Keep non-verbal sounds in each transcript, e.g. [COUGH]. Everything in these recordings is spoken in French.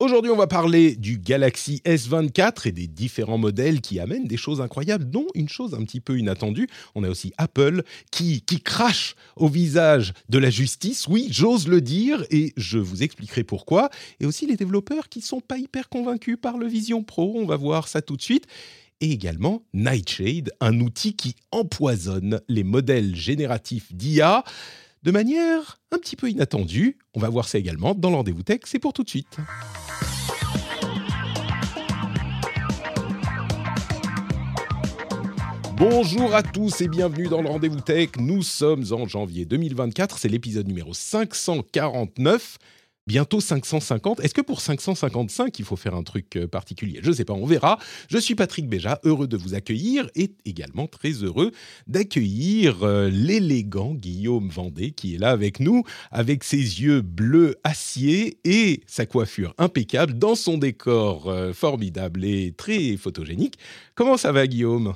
Aujourd'hui, on va parler du Galaxy S24 et des différents modèles qui amènent des choses incroyables, dont une chose un petit peu inattendue. On a aussi Apple qui, qui crache au visage de la justice. Oui, j'ose le dire et je vous expliquerai pourquoi. Et aussi les développeurs qui sont pas hyper convaincus par le Vision Pro. On va voir ça tout de suite. Et également Nightshade, un outil qui empoisonne les modèles génératifs d'IA de manière un petit peu inattendue. On va voir ça également dans le rendez-vous tech. C'est pour tout de suite. Bonjour à tous et bienvenue dans le Rendez-vous Tech. Nous sommes en janvier 2024, c'est l'épisode numéro 549. Bientôt 550. Est-ce que pour 555, il faut faire un truc euh, particulier? Je ne sais pas, on verra. Je suis Patrick Béja, heureux de vous accueillir et également très heureux d'accueillir euh, l'élégant Guillaume Vendée qui est là avec nous, avec ses yeux bleus acier et sa coiffure impeccable dans son décor euh, formidable et très photogénique. Comment ça va Guillaume?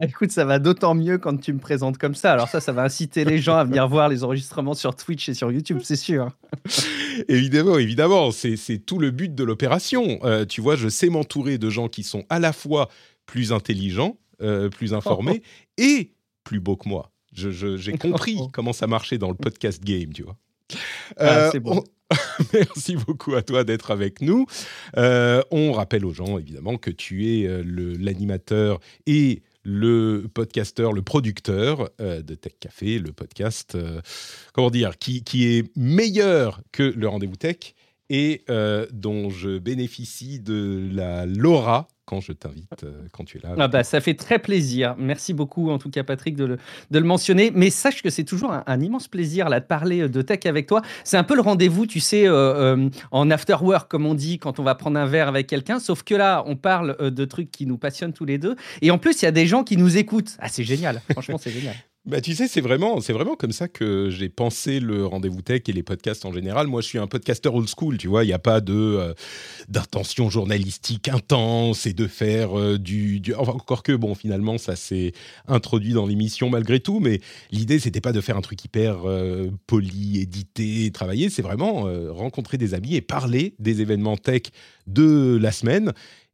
Écoute, ça va d'autant mieux quand tu me présentes comme ça. Alors ça, ça va inciter les gens à venir voir les enregistrements sur Twitch et sur YouTube, c'est sûr. [LAUGHS] Évidemment, évidemment, c'est tout le but de l'opération. Euh, tu vois, je sais m'entourer de gens qui sont à la fois plus intelligents, euh, plus informés [LAUGHS] et plus beaux que moi. J'ai [LAUGHS] compris comment ça marchait dans le podcast game, tu vois. Ah, c'est bon. on- [LAUGHS] Merci beaucoup à toi d'être avec nous. Euh, on rappelle aux gens, évidemment, que tu es euh, l'animateur et le podcasteur, le producteur euh, de Tech Café, le podcast, euh, comment dire, qui, qui est meilleur que le rendez-vous tech et euh, dont je bénéficie de la Laura quand je t'invite, euh, quand tu es là. Ah bah, ça fait très plaisir. Merci beaucoup, en tout cas, Patrick, de le, de le mentionner. Mais sache que c'est toujours un, un immense plaisir là, de parler de tech avec toi. C'est un peu le rendez-vous, tu sais, euh, euh, en after work, comme on dit, quand on va prendre un verre avec quelqu'un. Sauf que là, on parle euh, de trucs qui nous passionnent tous les deux. Et en plus, il y a des gens qui nous écoutent. Ah, c'est génial. Franchement, c'est génial. [LAUGHS] Bah, tu sais, c'est vraiment, c'est vraiment comme ça que j'ai pensé le rendez-vous tech et les podcasts en général. Moi, je suis un podcasteur old school, tu vois. Il n'y a pas de euh, d'intention journalistique intense et de faire euh, du, enfin, encore que bon, finalement, ça s'est introduit dans l'émission malgré tout. Mais l'idée, c'était pas de faire un truc hyper euh, poli, édité, travaillé. C'est vraiment euh, rencontrer des amis et parler des événements tech de la semaine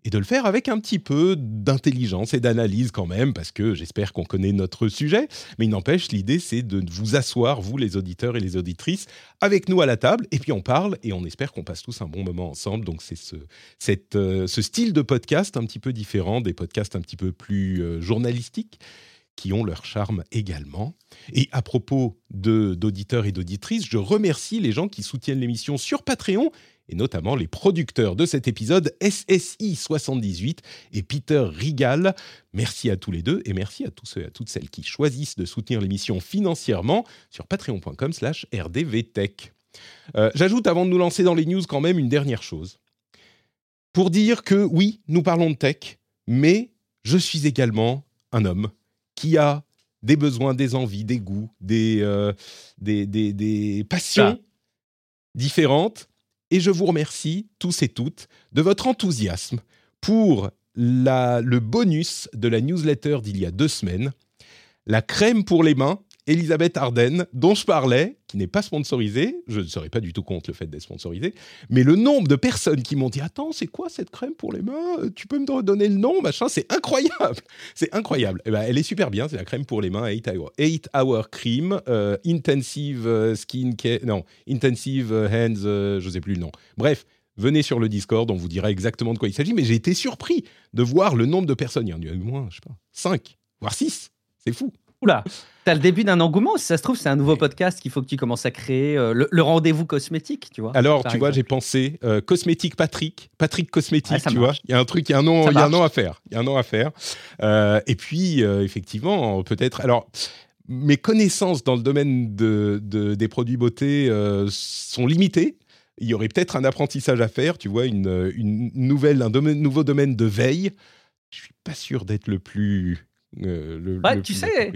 et de le faire avec un petit peu d'intelligence et d'analyse quand même, parce que j'espère qu'on connaît notre sujet. Mais il n'empêche, l'idée, c'est de vous asseoir, vous les auditeurs et les auditrices, avec nous à la table, et puis on parle, et on espère qu'on passe tous un bon moment ensemble. Donc c'est ce, euh, style de podcast un petit peu différent des podcasts un petit peu plus euh, journalistiques, qui ont leur charme également. Et à propos d'auditeurs et d'auditrices, je remercie les gens qui soutiennent l'émission sur Patreon, et notamment les producteurs de cet épisode, SSI78 et Peter Rigal. Merci à tous les deux et merci à tous ceux et à toutes celles qui choisissent de soutenir l'émission financièrement sur patreon.com slash rdvtech. Euh, J'ajoute avant de nous lancer dans les news quand même une dernière chose. Pour dire que oui, nous parlons de tech, mais je suis également un homme qui a des besoins, des envies, des goûts, des, euh, des, des- des passions Ah. différentes. Et je vous remercie tous et toutes de votre enthousiasme pour le bonus de la newsletter d'il y a deux semaines, la crème pour les mains, Elisabeth Arden, dont je parlais, qui n'est pas sponsorisée, je ne serais pas du tout contre le fait d'être sponsorisé, mais le nombre de personnes qui m'ont dit Attends, c'est quoi cette crème pour les mains? Tu peux me redonner le nom Machin, c'est incroyable [LAUGHS] C'est incroyable. Eh ben, elle est super bien, c'est la crème pour les mains 8 Hour, 8 hour Cream, euh, Intensive euh, Skin Care, non, Intensive Hands, euh, je ne sais plus le nom. Bref, venez sur le Discord, on vous dira exactement de quoi il s'agit, mais j'ai été surpris de voir le nombre de personnes. Il y en a eu moins, je sais pas, 5, voire 6. C'est fou. Oula, t'as le début d'un engouement. Si ça se trouve, c'est un nouveau podcast qu'il faut que tu commences à créer. euh, le, le rendez-vous cosmétique, tu vois. Alors, tu vois, j'ai pensé euh, cosmétique Patrick, Patrick cosmétique, Ouais, tu vois. Il y a un truc, il y a un nom, il y a un nom à faire. Il y a un nom à faire. Euh, et puis, euh, effectivement, peut-être. Alors, mes connaissances dans le domaine de, des produits beauté sont limitées. Il y aurait peut-être un apprentissage à faire, tu vois, une, une nouvelle, un nouveau domaine de veille. Je suis pas sûr d'être le plus. le, tu sais,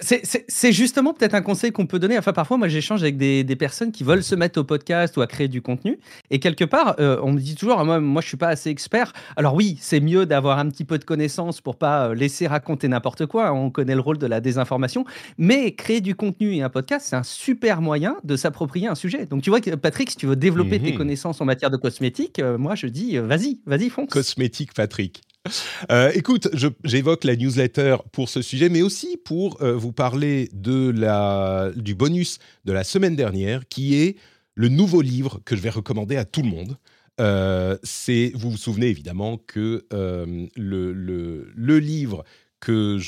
c'est justement peut-être un conseil qu'on peut donner. Enfin, parfois, moi, j'échange avec des, personnes qui veulent se mettre au podcast ou à créer du contenu. Et quelque part, euh, on me dit toujours, moi, moi, je suis pas assez expert. Alors oui, c'est mieux d'avoir un petit peu de connaissances pour pas euh, laisser raconter n'importe quoi. On connaît le rôle de la désinformation. Mais créer du contenu et un podcast, c'est un super moyen de s'approprier un sujet. Donc, tu vois, Patrick, si tu veux développer tes mhm. connaissances en matière de cosmétique, euh, moi, je dis, vas-y, vas-y, fonce. Cosmétique, Patrick. Euh, écoute, j'évoque la newsletter pour ce sujet, mais aussi pour euh, vous parler de la, du bonus de la semaine dernière, qui est le nouveau livre que je vais recommander à tout le monde. Euh, c'est, vous vous souvenez évidemment que le, le, le, livre que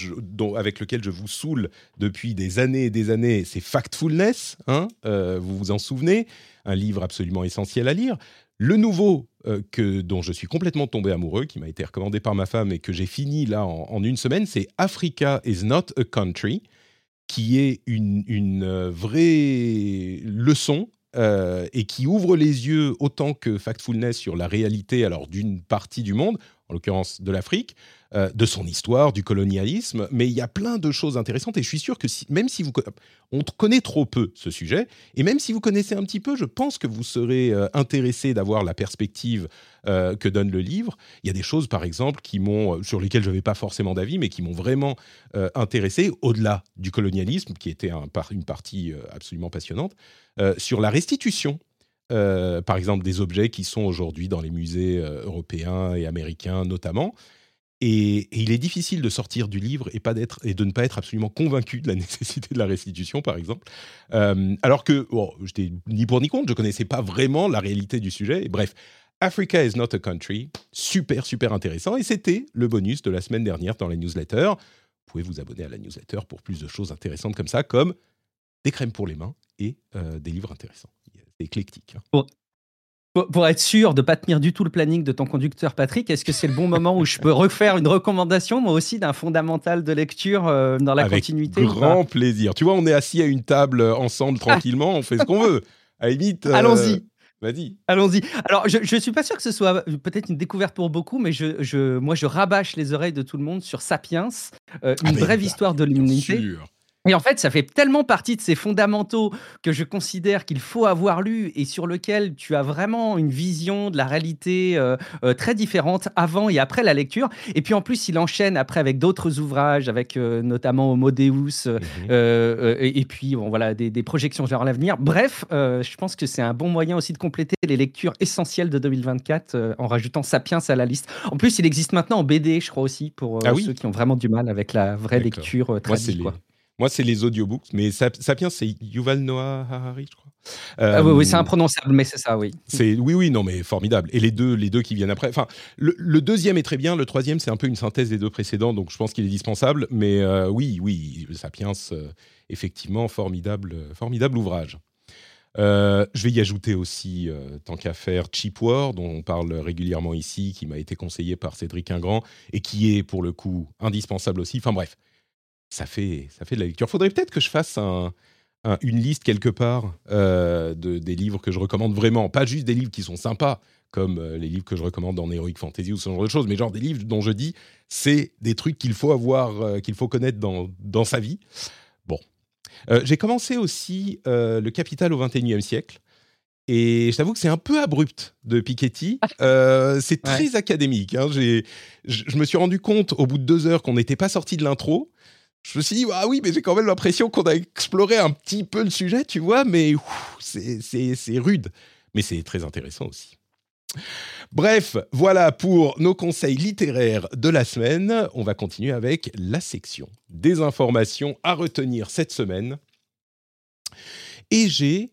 avec lequel je vous saoule depuis des années et des années, c'est Factfulness. Hein vous vous en souvenez? Un livre absolument essentiel à lire. Le nouveau euh, que, dont je suis complètement tombé amoureux, qui m'a été recommandé par ma femme et que j'ai fini là en, une semaine, c'est Africa is not a country, qui est une, euh, vraie leçon euh, et qui ouvre les yeux autant que Factfulness sur la réalité alors d'une partie du monde, en l'occurrence de l'Afrique, euh, de son histoire, du colonialisme, mais il y a plein de choses intéressantes et je suis sûr que même si vous on connaît trop peu ce sujet et même si vous connaissez un petit peu, je pense que vous serez euh, intéressé d'avoir la perspective euh, que donne le livre. Il y a des choses, par exemple, qui m'ont sur lesquelles je n'avais pas forcément d'avis, mais qui m'ont vraiment intéressé au-delà du colonialisme, qui était un, une partie absolument passionnante, sur la restitution par exemple, des objets qui sont aujourd'hui dans les musées européens et américains notamment, et, il est difficile de sortir du livre et, pas et de ne pas être absolument convaincu de la [LAUGHS] nécessité de la restitution, par exemple. Euh, alors que, bon, j'étais ni pour ni contre, je connaissais pas vraiment la réalité du sujet. Et bref, Africa is not a country, super, super intéressant. Et c'était le bonus de la semaine dernière dans la newsletter. Vous pouvez vous abonner à la newsletter pour plus de choses intéressantes comme ça, comme des crèmes pour les mains et euh, des livres intéressants. Éclectique. Hein. Pour, être sûr de ne pas tenir du tout le planning de ton conducteur, Patrick, est-ce que c'est le bon moment où je peux refaire une recommandation, moi aussi, d'un fondamental de lecture euh, dans la continuité Grand plaisir. Tu vois, on est assis à une table euh, ensemble [LAUGHS] tranquillement, on fait ce qu'on veut. À la limite. Euh, Allons-y. Vas-y. Allons-y. Alors, je ne suis pas sûr que ce soit peut-être une découverte pour beaucoup, mais je, je, moi, je rabâche les oreilles de tout le monde sur Sapiens, une ah, brève histoire de l'humanité. Et en fait, ça fait tellement partie de ces fondamentaux que je considère qu'il faut avoir lu et sur lequel tu as vraiment une vision de la réalité euh, euh, très différente avant et après la lecture. Et puis en plus, il enchaîne après avec d'autres ouvrages, avec euh, notamment Homo Deus, mmh et, puis bon, voilà, des, des projections vers l'avenir. Bref, je pense que c'est un bon moyen aussi de compléter les lectures essentielles de 2024 en rajoutant Sapiens à la liste. En plus, il existe maintenant en BD, je crois aussi, pour ah ceux qui ont vraiment du mal avec la vraie lecture traduite. Moi, c'est les audiobooks, mais Sapiens, c'est Yuval Noah Harari, je crois. Ah oui, c'est euh, imprononçable, mais c'est ça, oui. C'est oui, oui, non, mais formidable. Et les deux, les deux qui viennent après. Enfin, le, deuxième est très bien. Le troisième, c'est un peu une synthèse des deux précédents, donc je pense qu'il est dispensable. Mais euh, oui, oui, Sapiens, euh, effectivement, formidable, formidable ouvrage. je vais y ajouter aussi, tant qu'à faire, Cheap War, dont on parle régulièrement ici, qui m'a été conseillé par Cédric Ingrand et qui est pour le coup indispensable aussi. Enfin bref, ça fait, ça fait de la lecture. Faudrait peut-être que je fasse une liste quelque part euh, de, des livres que je recommande vraiment. Pas juste des livres qui sont sympas, comme euh, les livres que je recommande dans Heroic Fantasy ou ce genre de choses, mais genre des livres dont je dis c'est des trucs qu'il faut avoir, euh, qu'il faut connaître dans, dans sa vie. Bon. J'ai commencé aussi Le Capital au XXIe siècle. Et je t'avoue que c'est un peu abrupt de Piketty. [LAUGHS] c'est très académique. Hein. Je me suis rendu compte au bout de deux heures qu'on n'était pas sorti de l'intro je me suis dit, ah oui, mais j'ai quand même l'impression qu'on a exploré un petit peu le sujet, tu vois, mais c'est rude. Mais c'est très intéressant aussi. Bref, voilà pour nos conseils littéraires de la semaine. On va continuer avec la section des informations à retenir cette semaine. Et j'ai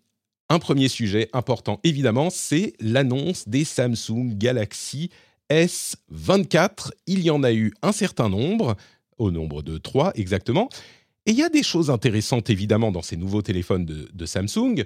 un premier sujet important, évidemment, c'est l'annonce des Samsung Galaxy S24. Il y en a eu un certain nombre au nombre de trois exactement. Et il y a des choses intéressantes évidemment dans ces nouveaux téléphones de, Samsung.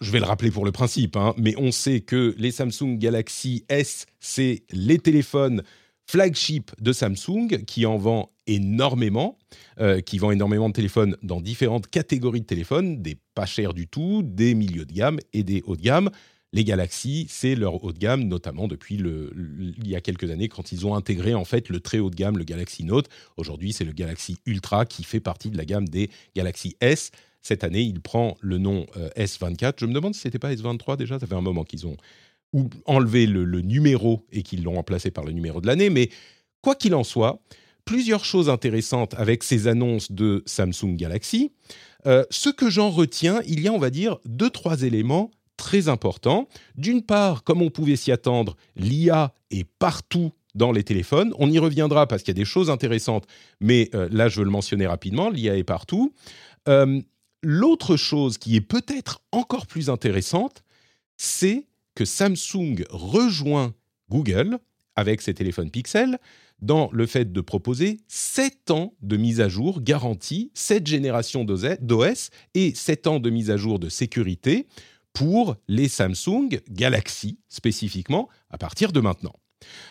Je vais le rappeler pour le principe, hein, mais on sait que les Samsung Galaxy S, c'est les téléphones flagship de Samsung qui en vend énormément, euh, qui vend énormément de téléphones dans différentes catégories de téléphones, des pas chers du tout, des milieux de gamme et des hauts de gamme. Les Galaxy, c'est leur haut de gamme, notamment depuis il y a quelques années quand ils ont intégré en fait le très haut de gamme, le Galaxy Note. Aujourd'hui, c'est le Galaxy Ultra qui fait partie de la gamme des Galaxy S. Cette année, il prend le nom euh, S24. Je me demande si c'était pas S23 déjà. Ça fait un moment qu'ils ont enlevé le, le numéro et qu'ils l'ont remplacé par le numéro de l'année. Mais quoi qu'il en soit, plusieurs choses intéressantes avec ces annonces de Samsung Galaxy. Euh, ce que j'en retiens, il y a, on va dire, deux, trois éléments très importants. D'une part, comme on pouvait s'y attendre, l'IA est partout dans les téléphones. On y reviendra parce qu'il y a des choses intéressantes, mais euh, là, je veux le mentionner rapidement, l'IA est partout. Euh, l'autre chose qui est peut-être encore plus intéressante, c'est que Samsung rejoint Google avec ses téléphones Pixel dans le fait de proposer 7 ans de mise à jour garantie, 7 générations d'OS et 7 ans de mise à jour de sécurité pour les Samsung Galaxy spécifiquement à partir de maintenant.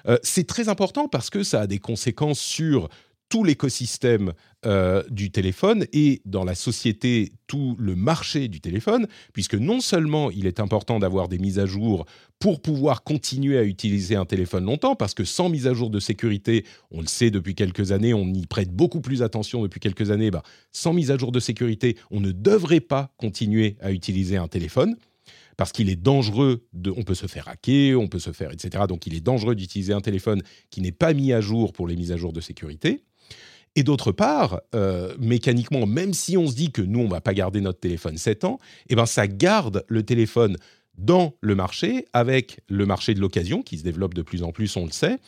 Euh, c'est très important parce que ça a des conséquences sur tout l'écosystème euh, du téléphone et dans la société tout le marché du téléphone, puisque non seulement il est important d'avoir des mises à jour pour pouvoir continuer à utiliser un téléphone longtemps, parce que sans mise à jour de sécurité, on le sait depuis quelques années, on y prête beaucoup plus attention depuis quelques années, bah, sans mise à jour de sécurité, on ne devrait pas continuer à utiliser un téléphone parce qu'il est dangereux on peut se faire hacker, on peut se faire, etc. Donc il est dangereux d'utiliser un téléphone qui n'est pas mis à jour pour les mises à jour de sécurité. Et d'autre part, euh, mécaniquement, même si on se dit que nous, on va pas garder notre téléphone 7 ans, eh ben, ça garde le téléphone dans le marché, avec le marché de l'occasion qui se développe de plus en plus, on le sait.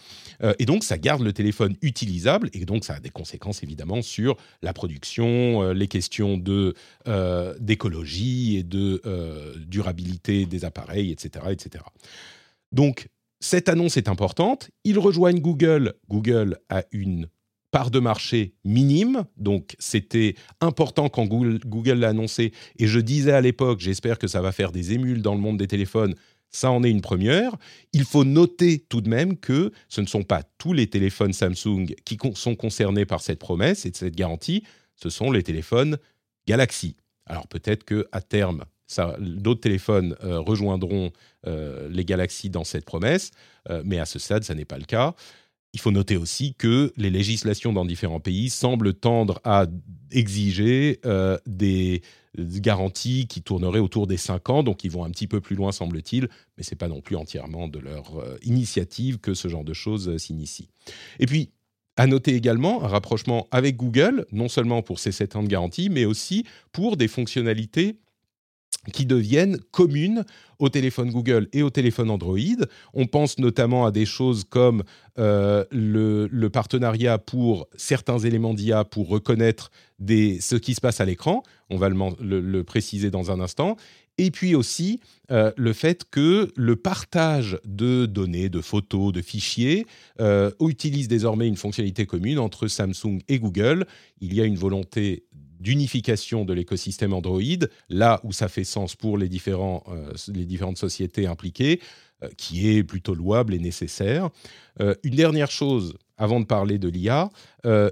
Euh, et donc, ça garde le téléphone utilisable, et donc ça a des conséquences évidemment sur la production, euh, les questions de, d'écologie et de durabilité des appareils, etc., etc. Donc, cette annonce est importante. Ils rejoignent Google. Google a une part de marché minime, donc c'était important quand Google, l'a annoncé, et je disais à l'époque, j'espère que ça va faire des émules dans le monde des téléphones, ça en est une première. Il faut noter tout de même que ce ne sont pas tous les téléphones Samsung qui sont concernés par cette promesse et cette garantie, ce sont les téléphones Galaxy. Alors peut-être que à terme, d'autres téléphones euh, rejoindront euh, les Galaxy dans cette promesse, euh, mais à ce stade, ça n'est pas le cas. Il faut noter aussi que les législations dans différents pays semblent tendre à exiger euh, des garanties qui tourneraient autour des 5 ans, donc ils vont un petit peu plus loin, semble-t-il, mais ce n'est pas non plus entièrement de leur euh, initiative que ce genre de choses euh, s'initie. Et puis, à noter également un rapprochement avec Google, non seulement pour ces 7 ans de garantie, mais aussi pour des fonctionnalités qui deviennent communes au téléphone Google et au téléphone Android. On pense notamment à des choses comme euh, le, partenariat pour certains éléments d'IA pour reconnaître ce qui se passe à l'écran. On va le, préciser dans un instant. Et puis aussi euh, le fait que le partage de données, de photos, de fichiers euh, utilise désormais une fonctionnalité commune entre Samsung et Google. Il y a une volonté d'unification de l'écosystème Android, là où ça fait sens pour les, différents, euh, les différentes sociétés impliquées, euh, qui est plutôt louable et nécessaire. Euh, une dernière chose, avant de parler de l'IA,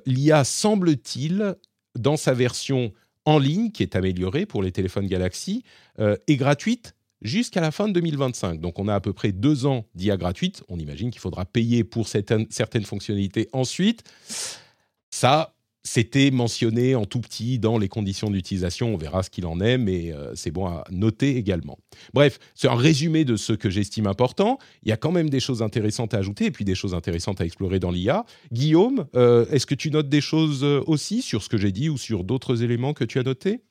l'IA semble-t-il, dans sa version en ligne, qui est améliorée pour les téléphones Galaxy, est gratuite jusqu'à la fin de 2025. Donc on a à peu près deux ans d'IA gratuite. On imagine qu'il faudra payer pour certaines, certaines fonctionnalités ensuite. Ça, c'était mentionné en tout petit dans les conditions d'utilisation. On verra ce qu'il en est, mais euh, c'est bon à noter également. Bref, c'est un résumé de ce que j'estime important. Il y a quand même des choses intéressantes à ajouter et puis des choses intéressantes à explorer dans l'IA. Guillaume, euh, est-ce que tu notes des choses euh, aussi sur ce que j'ai dit ou sur d'autres éléments que tu as notés?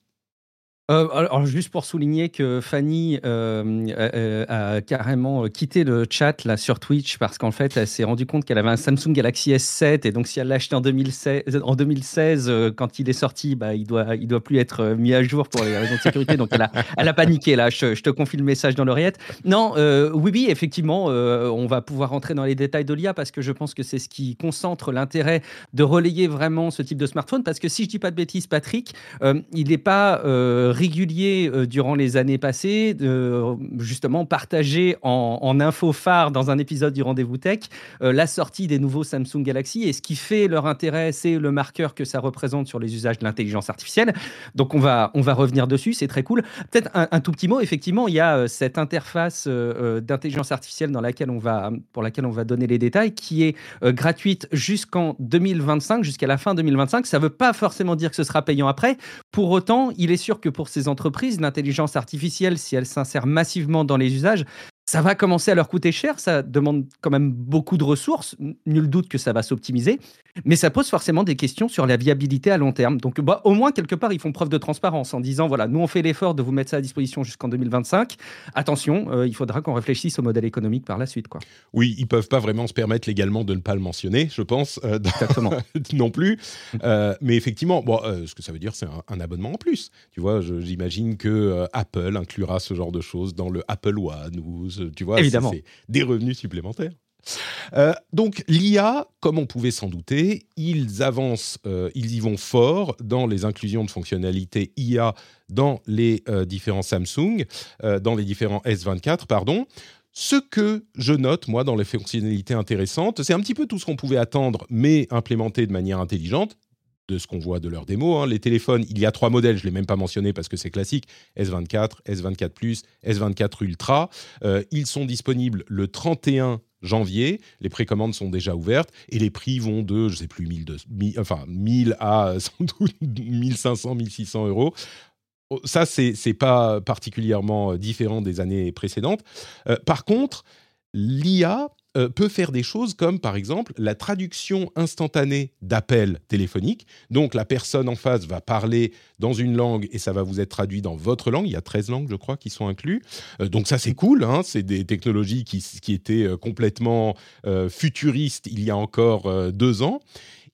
Euh, alors, juste pour souligner que Fanny euh, a carrément quitté le chat là sur Twitch parce qu'en fait, elle s'est rendue compte qu'elle avait un Samsung Galaxy S7 et donc si elle l'a acheté en 2016, en 2016 euh, quand il est sorti, bah, il doit, il doit plus être mis à jour pour les raisons de sécurité. Donc elle a, [LAUGHS] paniqué là. Je, te confie le message dans l'oreillette. Non, oui, oui, effectivement, on va pouvoir rentrer dans les détails de l'IA parce que je pense que c'est ce qui concentre l'intérêt de relayer vraiment ce type de smartphone parce que si je dis pas de bêtises, Patrick, il n'est pas réguliers durant les années passées, justement partagé en, en info phare dans un épisode du Rendez-vous Tech la sortie des nouveaux Samsung Galaxy. Et ce qui fait leur intérêt, c'est le marqueur que ça représente sur les usages de l'intelligence artificielle. Donc on va, on va revenir dessus, c'est très cool. Peut-être un, tout petit mot, effectivement, il y a cette interface d'intelligence artificielle dans laquelle on va, pour laquelle on va donner les détails, qui est gratuite jusqu'en 2025, jusqu'à la fin 2025. Ça ne veut pas forcément dire que ce sera payant après. Pour autant, il est sûr que pour ces entreprises, l'intelligence artificielle, si elle s'insère massivement dans les usages, ça va commencer à leur coûter cher, ça demande quand même beaucoup de ressources, nul doute que ça va s'optimiser, mais ça pose forcément des questions sur la viabilité à long terme. Donc bah, au moins, quelque part, ils font preuve de transparence en disant, voilà, nous on fait l'effort de vous mettre ça à disposition jusqu'en 2025. Attention, euh, il faudra qu'on réfléchisse au modèle économique par la suite. Quoi. Oui, ils peuvent pas vraiment se permettre légalement de ne pas le mentionner, je pense, euh, Exactement. [LAUGHS] non plus. Euh, mais effectivement, bon, ce que ça veut dire, c'est un, abonnement en plus. Tu vois, j'imagine que Apple inclura ce genre de choses dans le Apple One ou tu vois, Évidemment. c'est des revenus supplémentaires. Euh, donc l'IA, comme on pouvait s'en douter, ils avancent, euh, ils y vont fort dans les inclusions de fonctionnalités IA dans les euh, différents Samsung, dans les différents S24, pardon. Ce que je note, moi, dans les fonctionnalités intéressantes, c'est un petit peu tout ce qu'on pouvait attendre, mais implémenté de manière intelligente de ce qu'on voit de leur démo. Hein. Les téléphones, il y a trois modèles, je ne l'ai même pas mentionné parce que c'est classique, S24, S24 Plus, S24 Ultra. Euh, ils sont disponibles le 31 janvier, les précommandes sont déjà ouvertes et les prix vont de, je sais plus, 1000, enfin, 1000 à [LAUGHS] sans doute 1500, 1600 euros. Oh, ça, c'est n'est pas particulièrement euh, différent des années précédentes. Euh, par contre, l'IA euh, peut faire des choses comme par exemple la traduction instantanée d'appels téléphoniques. Donc la personne en face va parler dans une langue et ça va vous être traduit dans votre langue. Il y a 13 langues, je crois, qui sont inclus. Euh, donc ça c'est cool, hein. c'est des technologies qui, qui étaient euh, complètement futuristes il y a encore deux ans.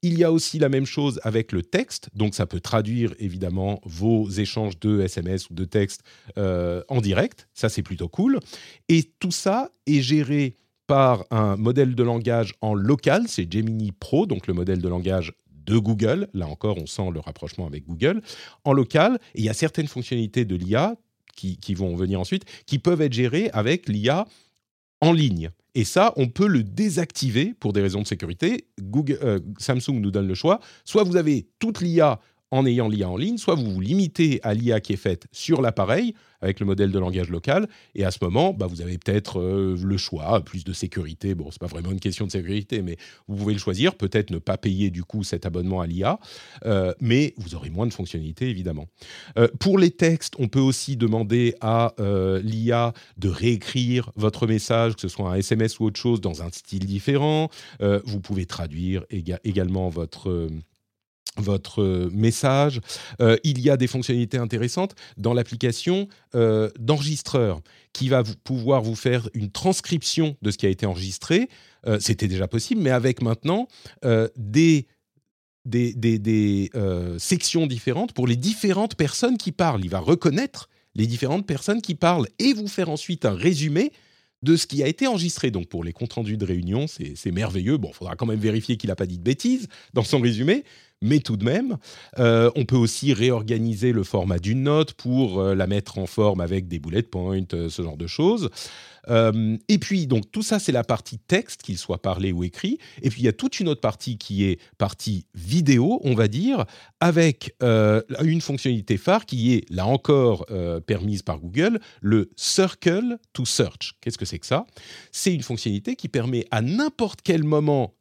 Il y a aussi la même chose avec le texte, donc ça peut traduire évidemment vos échanges de SMS ou de texte en direct, ça c'est plutôt cool. Et tout ça est géré par un modèle de langage en local, c'est Gemini Pro, donc le modèle de langage de Google. Là encore, on sent le rapprochement avec Google. En local, il y a certaines fonctionnalités de l'IA qui, vont venir ensuite, qui peuvent être gérées avec l'IA en ligne. Et ça, on peut le désactiver pour des raisons de sécurité. Google, euh, Samsung nous donne le choix. Soit vous avez toute l'IA en ayant l'IA en ligne, soit vous vous limitez à l'IA qui est faite sur l'appareil avec le modèle de langage local, et à ce moment, bah, vous avez peut-être euh, le choix, plus de sécurité. Bon, c'est pas vraiment une question de sécurité, mais vous pouvez le choisir. Peut-être ne pas payer du coup cet abonnement à l'IA, euh, mais vous aurez moins de fonctionnalités évidemment. Euh, pour les textes, on peut aussi demander à l'IA de réécrire votre message, que ce soit un SMS ou autre chose, dans un style différent. vous pouvez traduire également votre votre euh, message. Euh, il y a des fonctionnalités intéressantes dans l'application euh, d'enregistreur qui va pouvoir vous faire une transcription de ce qui a été enregistré. C'était déjà possible, mais avec maintenant des des, des sections différentes pour les différentes personnes qui parlent. Il va reconnaître les différentes personnes qui parlent et vous faire ensuite un résumé de ce qui a été enregistré. Donc pour les comptes rendus de réunion, c'est merveilleux. Bon, il faudra quand même vérifier qu'il n'a pas dit de bêtises dans son résumé, mais tout de même, euh, on peut aussi réorganiser le format d'une note pour euh, la mettre en forme avec des bullet points, euh, ce genre de choses. Et puis, donc tout ça, c'est la partie texte, qu'il soit parlé ou écrit. Et puis, il y a toute une autre partie qui est partie vidéo, on va dire, avec une fonctionnalité phare qui est, là encore, permise par Google, le Circle to Search. Qu'est-ce que c'est que ça? C'est une fonctionnalité qui permet à n'importe quel moment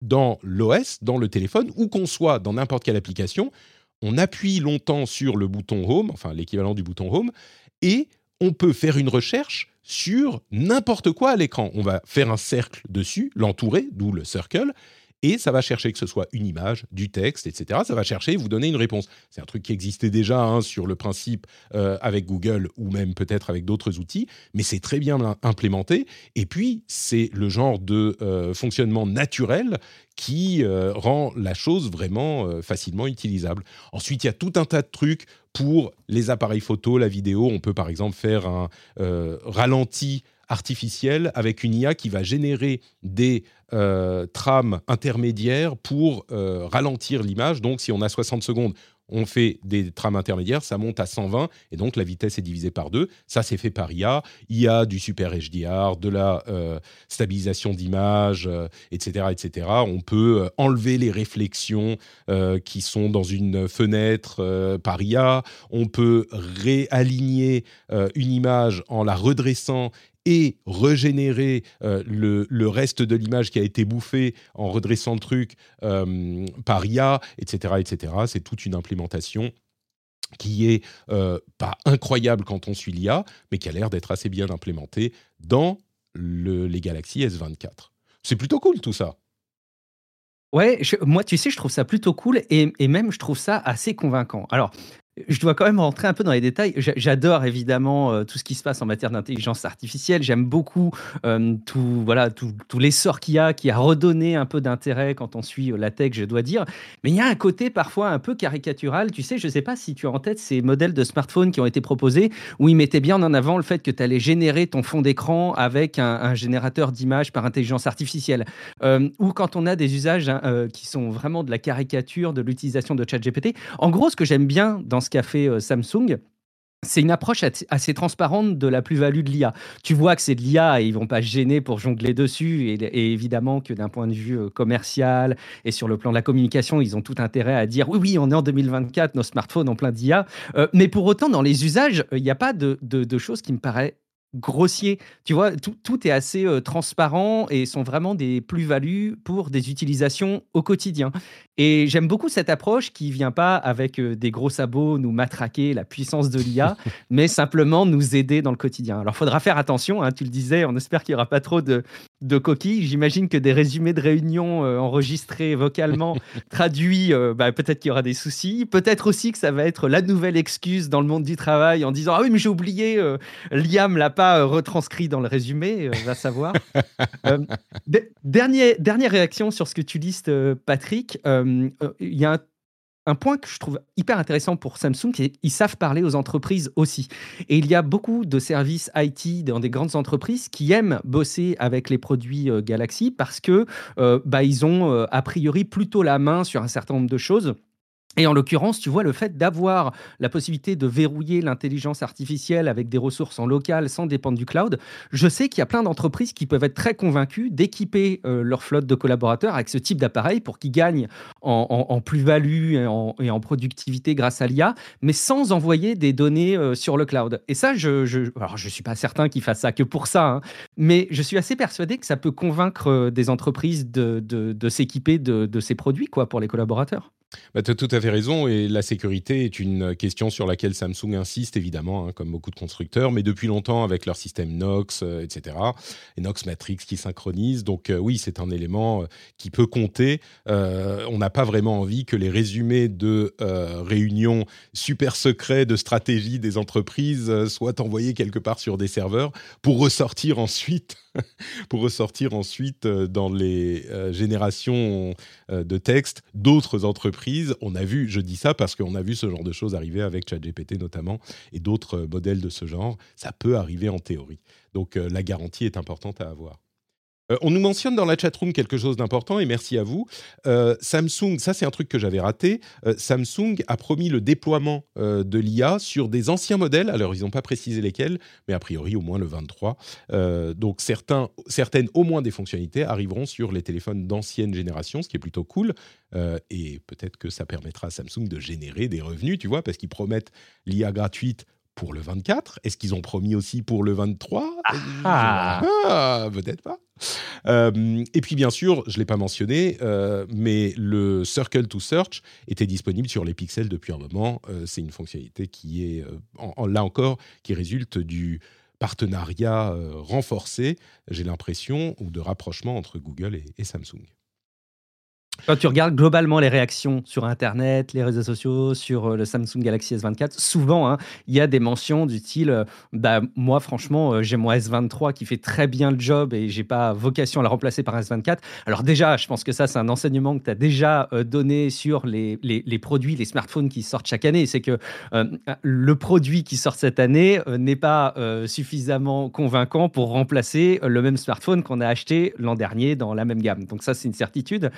dans l'OS, dans le téléphone, ou qu'on soit dans n'importe quelle application, on appuie longtemps sur le bouton Home, enfin l'équivalent du bouton Home, et on peut faire une recherche sur n'importe quoi à l'écran. On va faire un cercle dessus, l'entourer, d'où le circle, et ça va chercher que ce soit une image, du texte, etc. Ça va chercher et vous donner une réponse. C'est un truc qui existait déjà hein, sur le principe euh, avec Google ou même peut-être avec d'autres outils, mais c'est très bien implémenté. Et puis, c'est le genre de euh, fonctionnement naturel qui euh, rend la chose vraiment facilement utilisable. Ensuite, il y a tout un tas de trucs pour les appareils photo, la vidéo. On peut par exemple faire un ralenti artificielle avec une IA qui va générer des euh, trames intermédiaires pour euh, ralentir l'image. Donc, si on a 60 secondes, on fait des trames intermédiaires, ça monte à 120 et donc la vitesse est divisée par deux. Ça, c'est fait par IA. Il y a du super HDR, de la euh, stabilisation d'image, etc., etc. On peut enlever les réflexions qui sont dans une fenêtre par IA. On peut réaligner une image en la redressant et régénérer euh, le, reste de l'image qui a été bouffée en redressant le truc euh, par IA, etc., etc. C'est toute une implémentation qui est euh, pas incroyable quand on suit l'IA, mais qui a l'air d'être assez bien implémentée dans les Galaxy S24. C'est plutôt cool tout ça. Ouais, moi, tu sais, je trouve ça plutôt cool et, et, même je trouve ça assez convaincant. Alors, je dois quand même rentrer un peu dans les détails. J'adore évidemment euh, tout ce qui se passe en matière d'intelligence artificielle. J'aime beaucoup euh, tout, voilà, tout, l'essor qu'il y a, qui a redonné un peu d'intérêt quand on suit euh, la tech, je dois dire. Mais il y a un côté parfois un peu caricatural. Tu sais, je ne sais pas si tu as en tête ces modèles de smartphones qui ont été proposés où ils mettaient bien en avant le fait que tu allais générer ton fond d'écran avec un, générateur d'images par intelligence artificielle. ou quand on a des usages hein, qui sont vraiment de la caricature de l'utilisation de ChatGPT. En gros, ce que j'aime bien dans ce qu'a fait euh, Samsung, c'est une approche assez transparente de la plus-value de l'IA. Tu vois que c'est de l'IA et ils vont pas gêner pour jongler dessus. Et, évidemment que d'un point de vue euh, commercial et sur le plan de la communication, ils ont tout intérêt à dire oui, oui, on est en 2024, nos smartphones ont plein d'IA. Euh, mais pour autant, dans les usages, il n'y a pas de, de, choses qui me paraissent grossier. Tu vois, tout, est assez euh, transparent et sont vraiment des plus-values pour des utilisations au quotidien. Et j'aime beaucoup cette approche qui vient pas avec euh, des gros sabots nous matraquer la puissance de l'IA, [LAUGHS] mais simplement nous aider dans le quotidien. Alors, faudra faire attention, hein, tu le disais, on espère qu'il n'y aura pas trop de, de coquilles. J'imagine que des résumés de réunions euh, enregistrés vocalement, [LAUGHS] traduits, bah, peut-être qu'il y aura des soucis. Peut-être aussi que ça va être la nouvelle excuse dans le monde du travail en disant Ah oui, mais j'ai oublié, l'IA me l'a pas euh, retranscrit dans le résumé, euh, va savoir. [LAUGHS] Euh, dernier, dernière réaction sur ce que tu listes, Patrick. Il y a un, point que je trouve hyper intéressant pour Samsung, c'est qu'ils savent parler aux entreprises aussi. Et il y a beaucoup de services IT dans des grandes entreprises qui aiment bosser avec les produits Galaxy parce que bah, ils ont a priori plutôt la main sur un certain nombre de choses et en l'occurrence, tu vois, le fait d'avoir la possibilité de verrouiller l'intelligence artificielle avec des ressources en local sans dépendre du cloud, je sais qu'il y a plein d'entreprises qui peuvent être très convaincues d'équiper euh, leur flotte de collaborateurs avec ce type d'appareil pour qu'ils gagnent en, plus-value et en, productivité grâce à l'IA, mais sans envoyer des données euh, sur le cloud. Et ça, je, je alors je suis pas certain qu'ils fassent ça que pour ça, hein, mais je suis assez persuadé que ça peut convaincre euh, des entreprises de, s'équiper de, de ces produits quoi, pour les collaborateurs. Bah, tu as tout à fait raison, et la sécurité est une question sur laquelle Samsung insiste évidemment, hein, comme beaucoup de constructeurs, mais depuis longtemps avec leur système Knox, euh, etc. Et Knox Matrix qui synchronise. Donc euh, oui, c'est un élément euh, qui peut compter. on n'a pas vraiment envie que les résumés de réunions super secrets de stratégie des entreprises soient envoyés quelque part sur des serveurs pour ressortir ensuite [LAUGHS] pour ressortir ensuite euh, dans les euh, générations euh, de textes d'autres entreprises. On a vu, je dis ça parce qu'on a vu ce genre de choses arriver avec ChatGPT notamment et d'autres modèles de ce genre. Ça peut arriver en théorie. Donc la garantie est importante à avoir. Euh, on nous mentionne dans la chatroom quelque chose d'important et merci à vous. Euh, Samsung, ça c'est un truc que j'avais raté. Euh, Samsung a promis le déploiement de l'IA sur des anciens modèles. Alors ils n'ont pas précisé lesquels, mais a priori au moins le 23. donc certaines, au moins des fonctionnalités arriveront sur les téléphones d'ancienne génération, ce qui est plutôt cool. et peut-être que ça permettra à Samsung de générer des revenus, tu vois, parce qu'ils promettent l'IA gratuite pour le 24 Est-ce qu'ils ont promis aussi pour le 23 ah. ah, Peut-être pas. Euh, et puis bien sûr, je ne l'ai pas mentionné, euh, mais le Circle to Search était disponible sur les pixels depuis un moment. Euh, c'est une fonctionnalité qui est, là encore, qui résulte du partenariat renforcé, j'ai l'impression, ou de rapprochement entre Google et Samsung. Quand tu regardes globalement les réactions sur Internet, les réseaux sociaux, sur euh, le Samsung Galaxy S24, souvent, hein, il y a des mentions du style euh, bah, Moi, franchement, euh, j'ai mon S23 qui fait très bien le job et j'ai pas vocation à le remplacer par un S24. Alors, déjà, je pense que ça, c'est un enseignement que tu as déjà donné sur les, les, produits, les smartphones qui sortent chaque année. C'est que le produit qui sort cette année n'est pas suffisamment convaincant pour remplacer le même smartphone qu'on a acheté l'an dernier dans la même gamme. Donc, ça, c'est une certitude.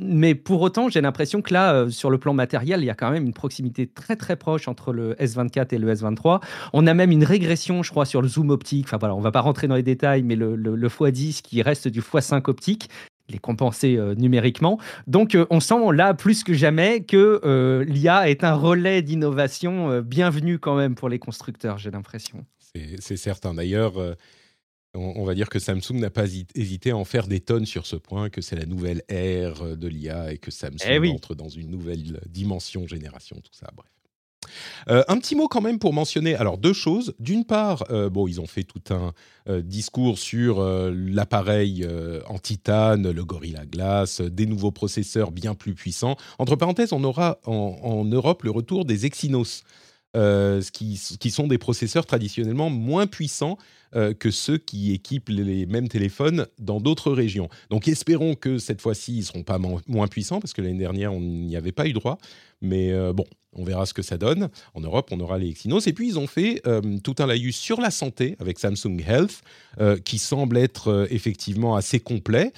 Mais pour autant, j'ai l'impression que là, sur le plan matériel, il y a quand même une proximité très très proche entre le S24 et le S23. On a même une régression, je crois, sur le zoom optique. Enfin voilà, on va pas rentrer dans les détails, mais le, le, le x10 qui reste du x5 optique, il est compensé numériquement. Donc, on sent là plus que jamais que l'IA est un relais d'innovation bienvenu quand même pour les constructeurs, j'ai l'impression. C'est certain. D'ailleurs, on, va dire que Samsung n'a pas hésité à en faire des tonnes sur ce point, que c'est la nouvelle ère de l'IA et que Samsung eh entre dans une nouvelle dimension, génération, tout ça. Bref. Euh, un petit mot quand même pour mentionner, alors deux choses. D'une part, euh, bon, ils ont fait tout un euh, discours sur l'appareil en titane, le Gorilla Glass, des nouveaux processeurs bien plus puissants. Entre parenthèses, on aura en Europe le retour des Exynos. Euh, qui, qui, sont des processeurs traditionnellement moins puissants euh, que ceux qui équipent les mêmes téléphones dans d'autres régions. Donc espérons que cette fois-ci, ils ne seront pas moins puissants, parce que l'année dernière, on n'y avait pas eu droit. Mais euh, bon, on verra ce que ça donne. En Europe, on aura les Exynos. Et puis, ils ont fait tout un laïus sur la santé avec Samsung Health, qui semble être effectivement assez complet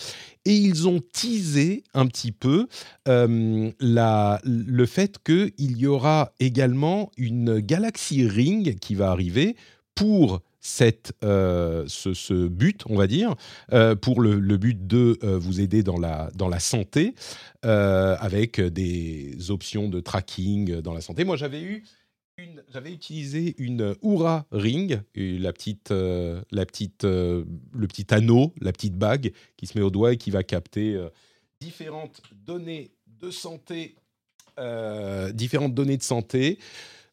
et ils ont teasé un petit peu euh, le fait qu'il y aura également une Galaxy Ring qui va arriver pour cette, euh, ce, but, on va dire, euh, pour le, but de vous aider dans la, dans la santé, avec des options de tracking dans la santé. Moi, j'avais eu j'avais utilisé une Oura Ring, la petite, euh, la petite, euh, le petit anneau, la petite bague qui se met au doigt et qui va capter euh, différentes données de santé, différentes données de santé.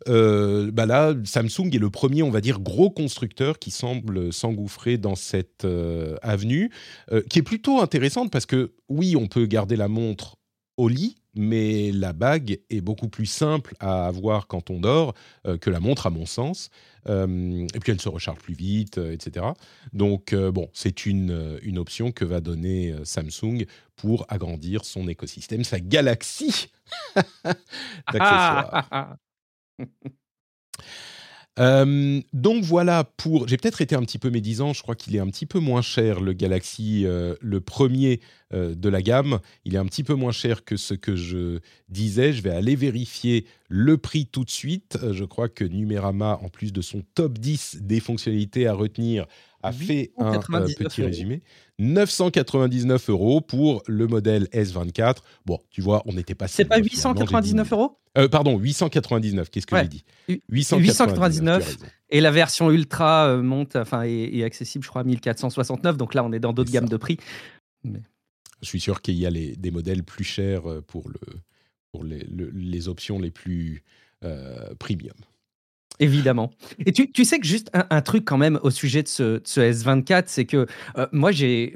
Bah là, Samsung est le premier, on va dire, gros constructeur qui semble s'engouffrer dans cette avenue, qui est plutôt intéressante parce que oui, on peut garder la montre au lit, mais la bague est beaucoup plus simple à avoir quand on dort euh, que la montre, à mon sens. Euh, et puis elle se recharge plus vite, euh, etc. Donc bon, c'est une, une option que va donner Samsung pour agrandir son écosystème, sa galaxie [LAUGHS] d'accessoires. Euh, donc voilà pour. J'ai peut-être été un petit peu médisant. Je crois qu'il est un petit peu moins cher le Galaxy, euh, le premier euh, de la gamme. Il est un petit peu moins cher que ce que je disais. Je vais aller vérifier le prix tout de suite. je crois que Numérama, en plus de son top 10 des fonctionnalités à retenir, a fait un petit résumé. 999 euros pour le modèle S24. Bon, tu vois, on n'était pas. C'est pas 899 euros euh, Pardon, 899. Qu'est-ce que j'ai dit 899. et la version ultra euh, monte, enfin, est, accessible, je crois, à 1469. Donc là, on est dans d'autres gammes de prix. Je suis sûr qu'il y a des modèles plus chers euh, pour, le, pour les, les options les plus premium. Évidemment. [LAUGHS] Et tu, tu, sais que juste un, truc quand même au sujet de ce, ce S24, c'est que moi j'ai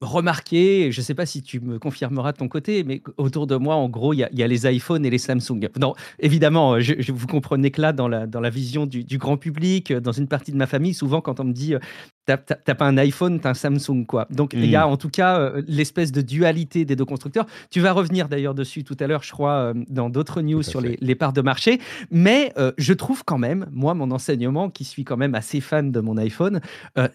remarqué, je ne sais pas si tu me confirmeras de ton côté, mais autour de moi, en gros, il y, a les iPhones et les Samsung. Non, évidemment, je, vous comprenez que là, dans la, dans la vision du, du, grand public, dans une partie de ma famille, souvent quand on me dit t'as pas un iPhone, t'as un Samsung, quoi. Donc, il y a hmm. en tout cas euh, l'espèce de dualité des deux constructeurs. Tu vas revenir d'ailleurs dessus tout à l'heure, je crois, euh, dans d'autres news sur les, les, parts de marché. Mais euh, je trouve quand même, moi, mon enseignement, qui suis quand même assez fan de mon iPhone,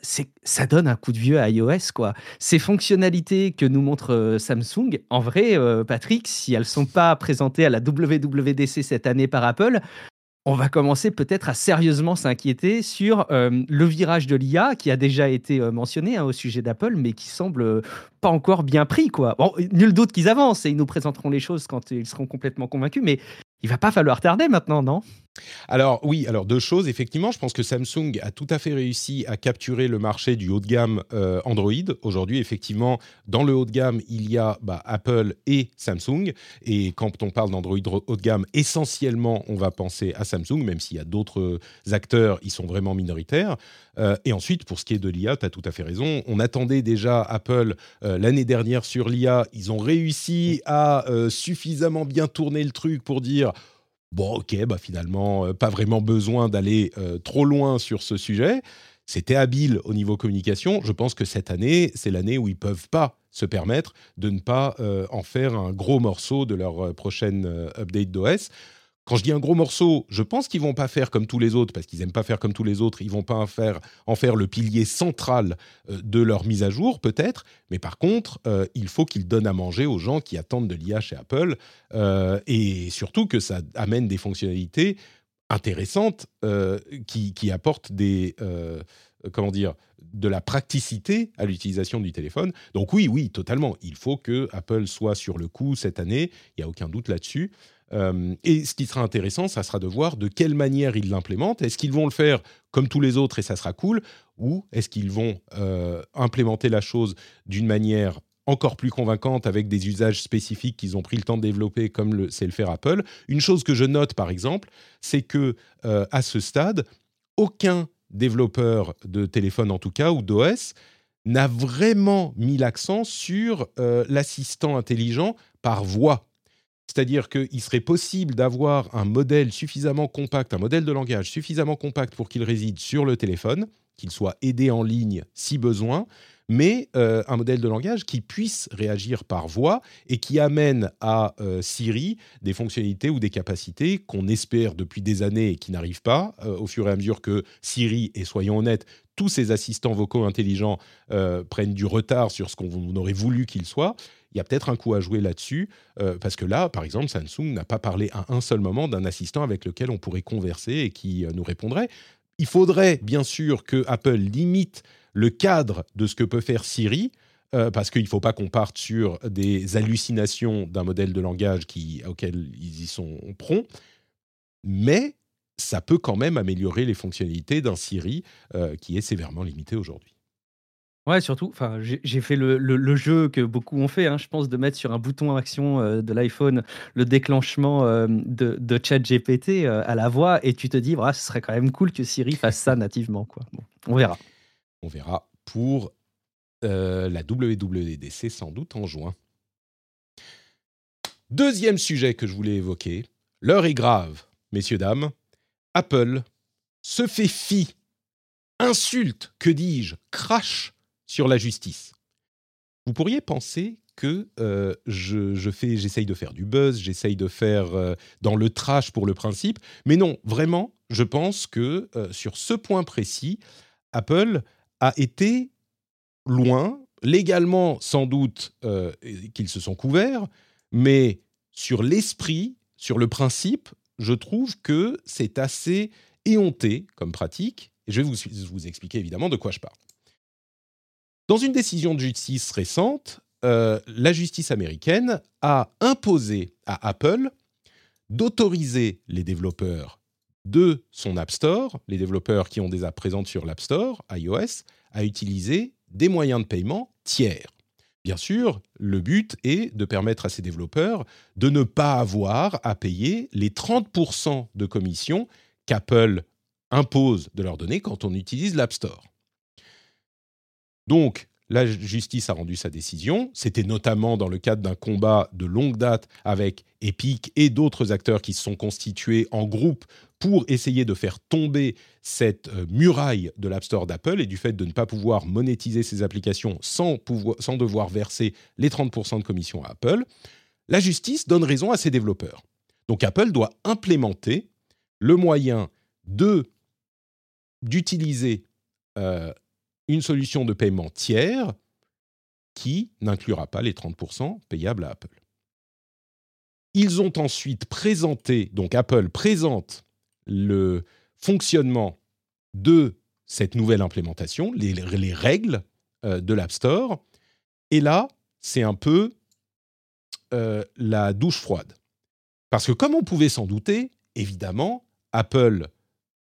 c'est ça donne un coup de vieux à iOS, quoi. Ces fonctionnalités que nous montre Samsung, en vrai, Patrick, si elles sont pas présentées à la WWDC cette année par Apple, on va commencer peut-être à sérieusement s'inquiéter sur euh, le virage de l'IA qui a déjà été euh, mentionné hein, au sujet d'Apple, mais qui semble euh, pas encore bien pris. Quoi. Nul doute qu'ils avancent et ils nous présenteront les choses quand ils seront complètement convaincus, mais il va pas falloir tarder maintenant, non? Alors oui, alors deux choses. Effectivement, je pense que Samsung a tout à fait réussi à capturer le marché du haut de gamme euh, Android. Aujourd'hui, effectivement, dans le haut de gamme, il y a bah, Apple et Samsung. Et quand on parle d'Android haut de gamme, essentiellement, on va penser à Samsung, même s'il y a d'autres acteurs, ils sont vraiment minoritaires. Euh, et ensuite, pour ce qui est de l'IA, tu as tout à fait raison. On attendait déjà Apple euh, l'année dernière sur l'IA. Ils ont réussi à suffisamment bien tourner le truc pour dire bon, ok, bah finalement, euh, pas vraiment besoin d'aller euh, trop loin sur ce sujet. C'était habile au niveau communication. Je pense que cette année, c'est l'année où ils peuvent pas se permettre de ne pas euh, en faire un gros morceau de leur prochaine update d'OS. Quand je dis un gros morceau, je pense qu'ils vont pas faire comme tous les autres, parce qu'ils aiment pas faire comme tous les autres. Ils vont pas en faire, en faire le pilier central euh, de leur mise à jour, peut-être. Mais par contre, euh, il faut qu'ils donnent à manger aux gens qui attendent de l'IA chez Apple, euh, et surtout que ça amène des fonctionnalités intéressantes qui, apportent des comment dire de la praticité à l'utilisation du téléphone. Donc oui, oui, totalement. Il faut que Apple soit sur le coup cette année. Il y a aucun doute là-dessus. Euh, et ce qui sera intéressant, ça sera de voir de quelle manière ils l'implémentent. Est-ce qu'ils vont le faire comme tous les autres et ça sera cool Ou est-ce qu'ils vont euh, implémenter la chose d'une manière encore plus convaincante avec des usages spécifiques qu'ils ont pris le temps de développer comme c'est le faire Apple? Une chose que je note par exemple, c'est que euh, à ce stade, aucun développeur de téléphone en tout cas ou d'OS n'a vraiment mis l'accent sur l'assistant intelligent par voix c'est-à-dire qu'il serait possible d'avoir un modèle suffisamment compact, un modèle de langage suffisamment compact pour qu'il réside sur le téléphone, qu'il soit aidé en ligne si besoin, mais euh, un modèle de langage qui puisse réagir par voix et qui amène à euh, Siri des fonctionnalités ou des capacités qu'on espère depuis des années et qui n'arrivent pas, euh, au fur et à mesure que Siri, et soyons honnêtes, tous ces assistants vocaux intelligents prennent du retard sur ce qu'on aurait voulu qu'ils soient il y a peut-être un coup à jouer là-dessus, euh, parce que là, par exemple, Samsung n'a pas parlé à un seul moment d'un assistant avec lequel on pourrait converser et qui euh, nous répondrait. Il faudrait bien sûr que Apple limite le cadre de ce que peut faire Siri, euh, parce qu'il ne faut pas qu'on parte sur des hallucinations d'un modèle de langage auquel ils y sont prompts, mais ça peut quand même améliorer les fonctionnalités d'un Siri qui est sévèrement limité aujourd'hui. Ouais, surtout, enfin, j'ai fait le, jeu que beaucoup ont fait, hein, je pense, de mettre sur un bouton action euh, de l'iPhone le déclenchement euh, de, de ChatGPT euh, à la voix, et tu te dis, ce serait quand même cool que Siri fasse ça nativement, quoi. on verra. On verra pour la WWDC sans doute en juin. Deuxième sujet que je voulais évoquer, l'heure est grave, messieurs, dames. Apple se fait fi, insulte, que dis-je, crache sur la justice. Vous pourriez penser que euh, je, fais, j'essaye de faire du buzz, j'essaye de faire euh, dans le trash pour le principe, mais non, vraiment, je pense que euh, sur ce point précis, Apple a été loin, légalement sans doute qu'ils se sont couverts, mais sur l'esprit, sur le principe, je trouve que c'est assez éhonté comme pratique. Et je vais vous, vous expliquer évidemment de quoi je parle. Dans une décision de justice récente, euh, la justice américaine a imposé à Apple d'autoriser les développeurs de son App Store, les développeurs qui ont des apps présentes sur l'App Store, iOS, à utiliser des moyens de paiement tiers. Bien sûr, le but est de permettre à ces développeurs de ne pas avoir à payer les 30% de commission qu'Apple impose de leur donner quand on utilise l'App Store. Donc, la justice a rendu sa décision. C'était notamment dans le cadre d'un combat de longue date avec Epic et d'autres acteurs qui se sont constitués en groupe pour essayer de faire tomber cette euh, muraille de l'App Store d'Apple et du fait de ne pas pouvoir monétiser ses applications sans, devoir verser les 30% de commission à Apple. La justice donne raison à ses développeurs. Donc Apple doit implémenter le moyen de d'utiliser euh, une solution de paiement tiers qui n'inclura pas les 30% payables à Apple. Ils ont ensuite présenté, donc Apple présente le fonctionnement de cette nouvelle implémentation, les, règles euh, de l'App Store. Et là, c'est un peu euh, la douche froide. Parce que comme on pouvait s'en douter, évidemment, Apple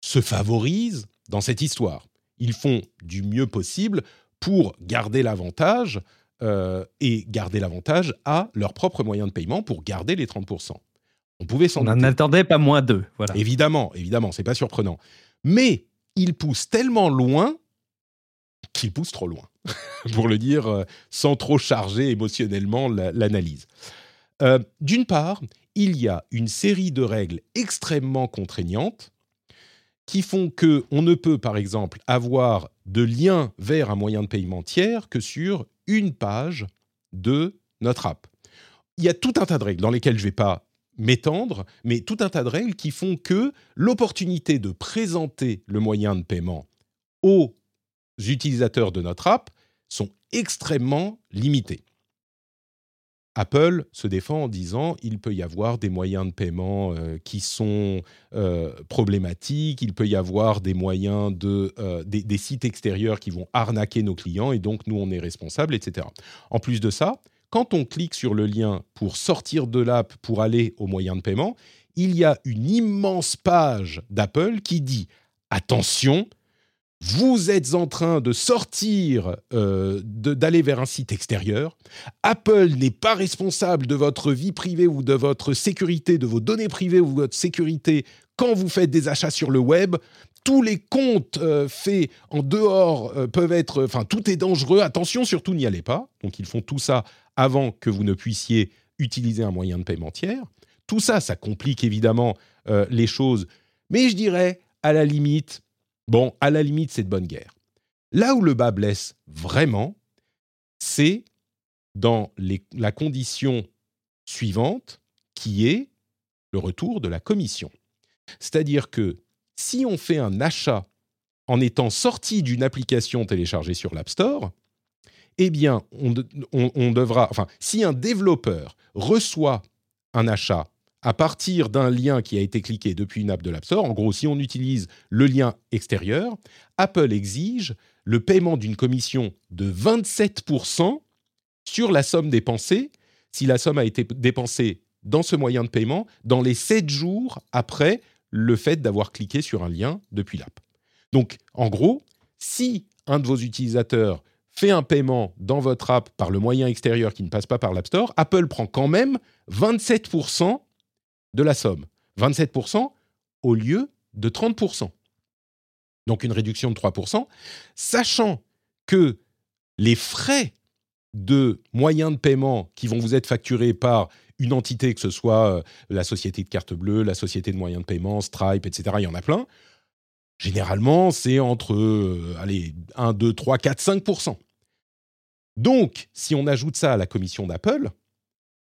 se favorise dans cette histoire ils font du mieux possible pour garder l'avantage euh, et garder l'avantage à leurs propres moyens de paiement pour garder les 30%. On pouvait s'en On n'en attendait pas moins d'eux. Voilà. Évidemment, évidemment, c'est pas surprenant. Mais ils poussent tellement loin qu'ils poussent trop loin, [LAUGHS] pour le dire euh, sans trop charger émotionnellement l'analyse. Euh, d'une part, il y a une série de règles extrêmement contraignantes qui font que on ne peut, par exemple, avoir de lien vers un moyen de paiement tiers que sur une page de notre app. Il y a tout un tas de règles dans lesquelles je ne vais pas m'étendre, mais tout un tas de règles qui font que l'opportunité de présenter le moyen de paiement aux utilisateurs de notre app sont extrêmement limitées. Apple se défend en disant il peut y avoir des moyens de paiement euh, qui sont euh, problématiques, il peut y avoir des moyens de euh, des, sites extérieurs qui vont arnaquer nos clients et donc nous on est responsable, etc. En plus de ça, quand on clique sur le lien pour sortir de l'app pour aller aux moyens de paiement, il y a une immense page d'Apple qui dit attention, vous êtes en train de sortir, euh, d'aller vers un site extérieur. Apple n'est pas responsable de votre vie privée ou de votre sécurité, de vos données privées ou de votre sécurité quand vous faites des achats sur le web. Tous les comptes euh, faits en dehors euh, peuvent être... Enfin, tout est dangereux. Attention, surtout n'y allez pas. Donc, ils font tout ça avant que vous ne puissiez utiliser un moyen de paiement tiers. Tout ça, ça complique évidemment les choses. Mais je dirais, à la limite, Bon, à la limite, c'est de bonne guerre. Là où le bas blesse vraiment, c'est dans la condition suivante, qui est le retour de la commission. C'est-à-dire que si on fait un achat en étant sorti d'une application téléchargée sur l'App Store, eh bien, on, on, devra, enfin, si un développeur reçoit un achat à partir d'un lien qui a été cliqué depuis une app de l'App Store. En gros, si on utilise le lien extérieur, Apple exige le paiement d'une commission de 27% sur la somme dépensée, si la somme a été dépensée dans ce moyen de paiement, dans les 7 jours après le fait d'avoir cliqué sur un lien depuis l'app. Donc, en gros, si un de vos utilisateurs fait un paiement dans votre app par le moyen extérieur qui ne passe pas par l'App Store, Apple prend quand même 27% de la somme. 27% au lieu de 30%. Donc une réduction de 3%, sachant que les frais de moyens de paiement qui vont vous être facturés par une entité, que ce soit euh, la société de carte bleue, la société de moyens de paiement, Stripe, etc., il y en a plein, généralement c'est entre euh, allez, 1, 2, 3, 4, 5%. Donc, si on ajoute ça à la commission d'Apple,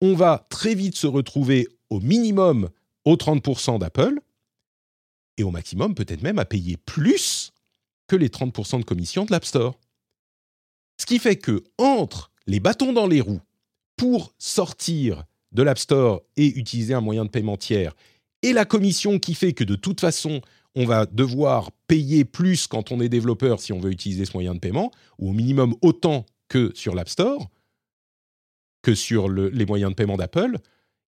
on va très vite se retrouver au minimum aux 30% d'Apple et au maximum peut-être même à payer plus que les 30% de commission de l'App Store. Ce qui fait que entre les bâtons dans les roues pour sortir de l'App Store et utiliser un moyen de paiement tiers et la commission qui fait que de toute façon on va devoir payer plus quand on est développeur si on veut utiliser ce moyen de paiement, ou au minimum autant que sur l'App Store, que sur les moyens de paiement d'Apple,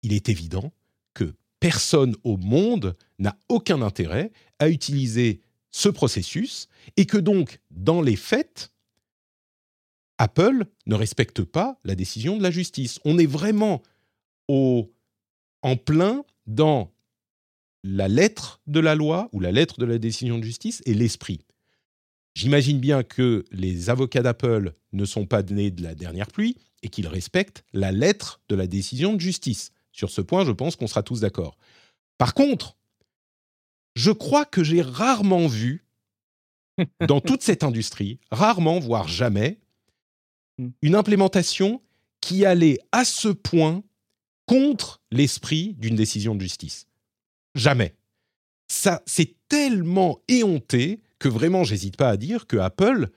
il est évident que personne au monde n'a aucun intérêt à utiliser ce processus et que donc, dans les faits, Apple ne respecte pas la décision de la justice. On est vraiment en plein dans la lettre de la loi ou la lettre de la décision de justice et l'esprit. J'imagine bien que les avocats d'Apple ne sont pas nés de la dernière pluie et qu'ils respectent la lettre de la décision de justice. Sur ce point, je pense qu'on sera tous d'accord. Par contre, je crois que j'ai rarement vu, [LAUGHS] dans toute cette industrie, rarement, voire jamais, hmm. une implémentation qui allait à ce point contre l'esprit d'une décision de justice. Jamais. Ça, c'est tellement éhonté que vraiment, j'hésite pas à dire que Apple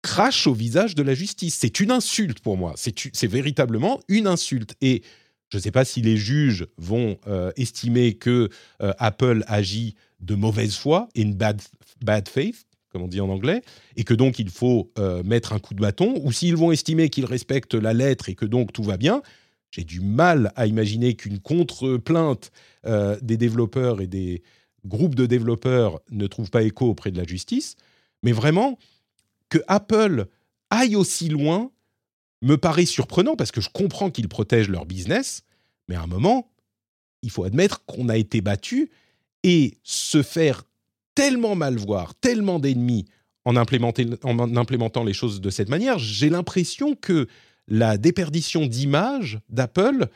crache au visage de la justice. C'est une insulte pour moi. C'est véritablement une insulte. Et je ne sais pas si les juges vont euh, estimer que euh, Apple agit de mauvaise foi, in bad, bad faith, comme on dit en anglais, et que donc il faut euh, mettre un coup de bâton, ou s'ils vont estimer qu'ils respectent la lettre et que donc tout va bien. J'ai du mal à imaginer qu'une contre-plainte des développeurs et des groupes de développeurs ne trouve pas écho auprès de la justice. Mais vraiment, que Apple aille aussi loin me paraît surprenant parce que je comprends qu'ils protègent leur business, mais à un moment, il faut admettre qu'on a été battu et se faire tellement mal voir, tellement d'ennemis en, en implémentant les choses de cette manière, j'ai l'impression que la déperdition d'image d'Apple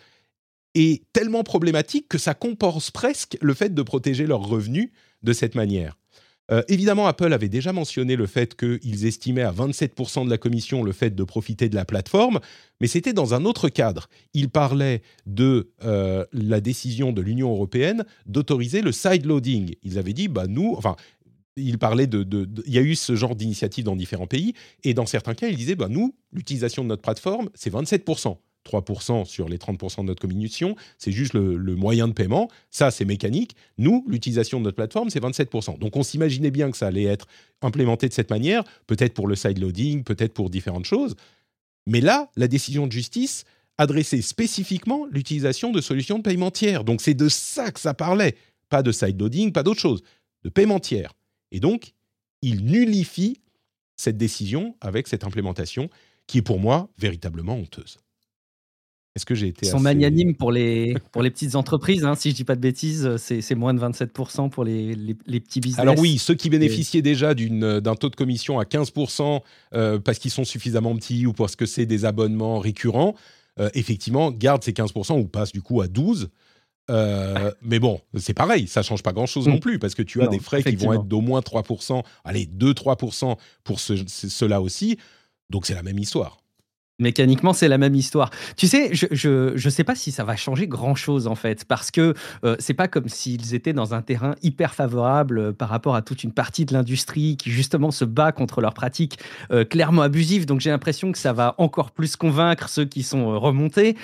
est tellement problématique que ça compense presque le fait de protéger leurs revenus de cette manière. Euh, évidemment, Apple avait déjà mentionné le fait qu'ils estimaient à 27% de la commission le fait de profiter de la plateforme, mais c'était dans un autre cadre. Ils parlaient de euh, la décision de l'Union européenne d'autoriser le side-loading. Ils avaient dit, bah nous, enfin, ils parlaient de, il y a eu ce genre d'initiative dans différents pays, et dans certains cas, ils disaient, bah nous, l'utilisation de notre plateforme, c'est 27%. 3% sur les 30% de notre communication, c'est juste le, moyen de paiement. Ça, c'est mécanique. Nous, l'utilisation de notre plateforme, c'est 27%. Donc, on s'imaginait bien que ça allait être implémenté de cette manière, peut-être pour le side-loading, peut-être pour différentes choses. Mais là, la décision de justice adressait spécifiquement l'utilisation de solutions de paiement tiers. Donc, c'est de ça que ça parlait. Pas de side-loading, pas d'autre chose. De paiement tiers. Et donc, il nullifie cette décision avec cette implémentation qui est pour moi véritablement honteuse. Est-ce que j'ai été. Ils sont magnanimes pour les, [LAUGHS] pour les petites entreprises, hein, si je ne dis pas de bêtises, c'est moins de 27% pour les, les, petits business. Alors oui, ceux qui bénéficiaient déjà d'un taux de commission à 15% euh, parce qu'ils sont suffisamment petits ou parce que c'est des abonnements récurrents, euh, effectivement, gardent ces 15% ou passent du coup à 12%. Euh, mais bon, c'est pareil, ça change pas grand-chose non mm. plus, parce que tu as des frais qui vont être d'au moins 3%, allez, 2-3% pour ceux-là aussi, donc c'est la même histoire. Mécaniquement, c'est la même histoire. Tu sais, je ne sais pas si ça va changer grand-chose en fait, parce que euh, c'est pas comme s'ils étaient dans un terrain hyper favorable euh, par rapport à toute une partie de l'industrie qui justement se bat contre leurs pratiques euh, clairement abusives. Donc j'ai l'impression que ça va encore plus convaincre ceux qui sont remontés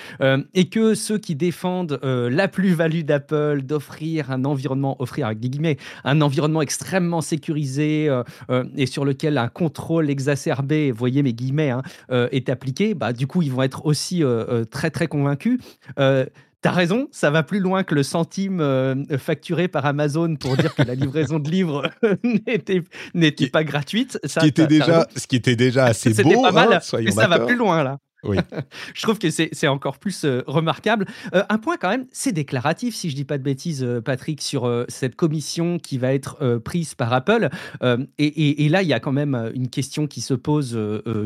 et que ceux qui défendent la plus-value d'Apple d'offrir un environnement, offrir avec des guillemets, un environnement extrêmement sécurisé et sur lequel un contrôle exacerbé, voyez mes guillemets, hein, est appliqué bah, du coup, ils vont être aussi euh, euh, très, très convaincus. Euh, T'as raison, ça va plus loin que le centime euh, facturé par Amazon pour dire que la livraison de livres [LAUGHS] n'était pas gratuite. Ça, ce, qui était déjà, ce qui était déjà assez beau, pas mal, hein, mais ça va plus loin là. Oui. [LAUGHS] je trouve que c'est encore plus euh, remarquable. Euh, un point quand même, c'est déclaratif, si je dis pas de bêtises, euh, Patrick, sur cette commission qui va être prise par Apple. Et, là, il y a quand même une question qui se pose